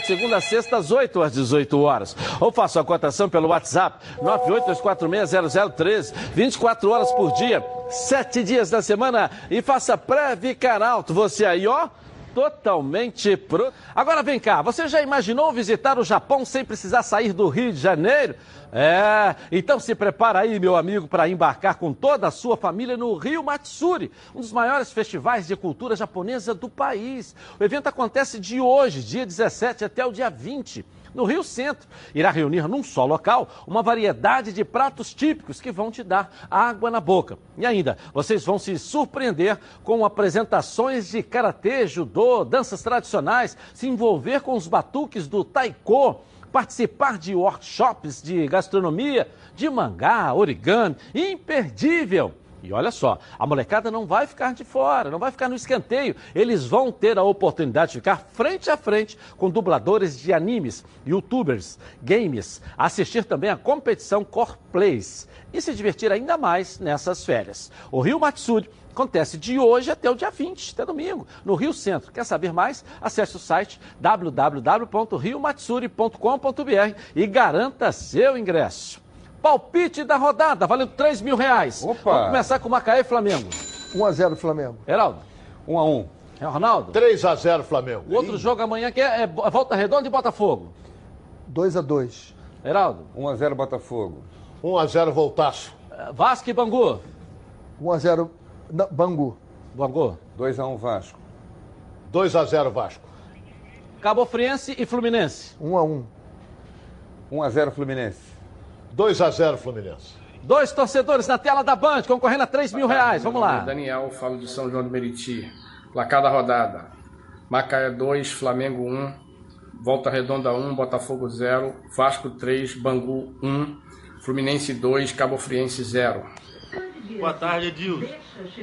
de segunda a sexta, às 8 às 18 horas. Ou faça a cotação pelo WhatsApp 982460013, 24 horas por dia, 7 dias da semana e faça Preve Caralto. Você aí, ó totalmente pronto. Agora vem cá, você já imaginou visitar o Japão sem precisar sair do Rio de Janeiro? É, então se prepara aí, meu amigo, para embarcar com toda a sua família no Rio Matsuri, um dos maiores festivais de cultura japonesa do país. O evento acontece de hoje, dia 17 até o dia 20 no Rio Centro. Irá reunir num só local uma variedade de pratos típicos que vão te dar água na boca. E ainda, vocês vão se surpreender com apresentações de karatê, judô, danças tradicionais, se envolver com os batuques do taiko participar de workshops de gastronomia, de mangá, origami, imperdível. E olha só, a molecada não vai ficar de fora, não vai ficar no escanteio. Eles vão ter a oportunidade de ficar frente a frente com dubladores de animes, youtubers, games, assistir também a competição Core Plays e se divertir ainda mais nessas férias. O Rio Matsuri acontece de hoje até o dia 20, até domingo, no Rio Centro. Quer saber mais? Acesse o site www.riomatsuri.com.br e garanta seu ingresso. Palpite da rodada, valendo 3 mil reais. Opa. Vamos começar com Macaé e Flamengo. 1x0 Flamengo. Heraldo. 1x1. É o Ronaldo? 3x0 Flamengo. O outro jogo amanhã que é, é Volta Redonda e Botafogo. 2x2. Heraldo. 1x0 Botafogo. 1x0 Voltaço. É, Vasco e Bangu. 1x0 Bangu. Bangu. 2x1 Vasco. 2x0 Vasco. Cabo Friense e Fluminense. 1x1. 1x0 Fluminense. 2x0 Fluminense. Dois torcedores na tela da Band, concorrendo a 3 mil reais. Vamos lá. Daniel, falo de São João do Meriti. Placar da rodada. Macaé 2, Flamengo 1, Volta Redonda 1, Botafogo 0, Vasco 3, Bangu 1, Fluminense 2, Cabo Friense 0. Boa tarde, Edilson.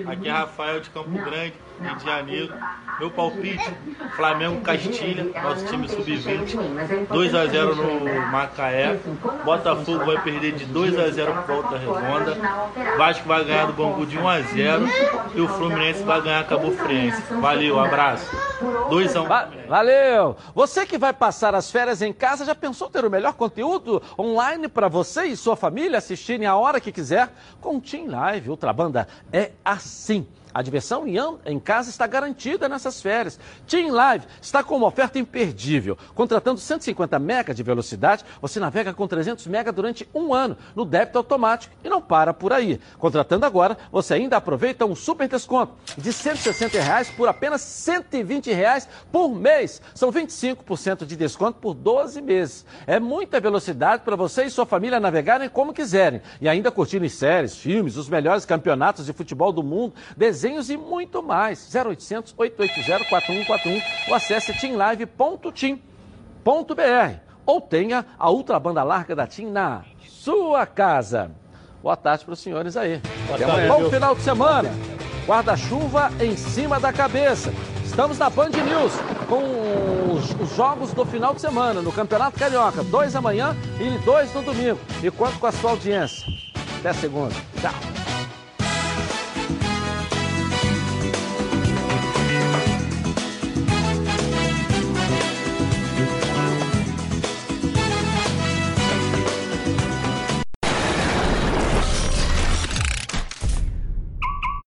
Aqui é Rafael de Campo Grande, Rio de Janeiro. Meu palpite, Flamengo Castilha, nosso time sub-20, 2x0 no Macaé. Botafogo vai perder de 2x0 por Volta Redonda. Vasco vai ganhar do Bangu de 1x0 e o Fluminense vai ganhar Cabo Friense. Valeu, abraço. 2x1. Va valeu! Você que vai passar as férias em casa, já pensou ter o melhor conteúdo online para você e sua família assistirem a hora que quiser? Com Team Live Ultrabanda é assim. A diversão em casa está garantida nessas férias. Team Live está com uma oferta imperdível. Contratando 150 MB de velocidade, você navega com 300 MB durante um ano no débito automático e não para por aí. Contratando agora, você ainda aproveita um super desconto de 160 reais por apenas 120 reais por mês. São 25% de desconto por 12 meses. É muita velocidade para você e sua família navegarem como quiserem e ainda curtirem séries, filmes, os melhores campeonatos de futebol do mundo, desenhos e muito mais. 0800 880 4141 ou acesse teamlive.team.br ou tenha a ultra banda larga da TIM na sua casa. Boa tarde para os senhores aí. Boa tarde, Bom final de semana. Guarda-chuva em cima da cabeça. Estamos na Band News com os, os jogos do final de semana no Campeonato Carioca. Dois amanhã e dois no domingo. E quanto com a sua audiência? Até segunda. Tchau.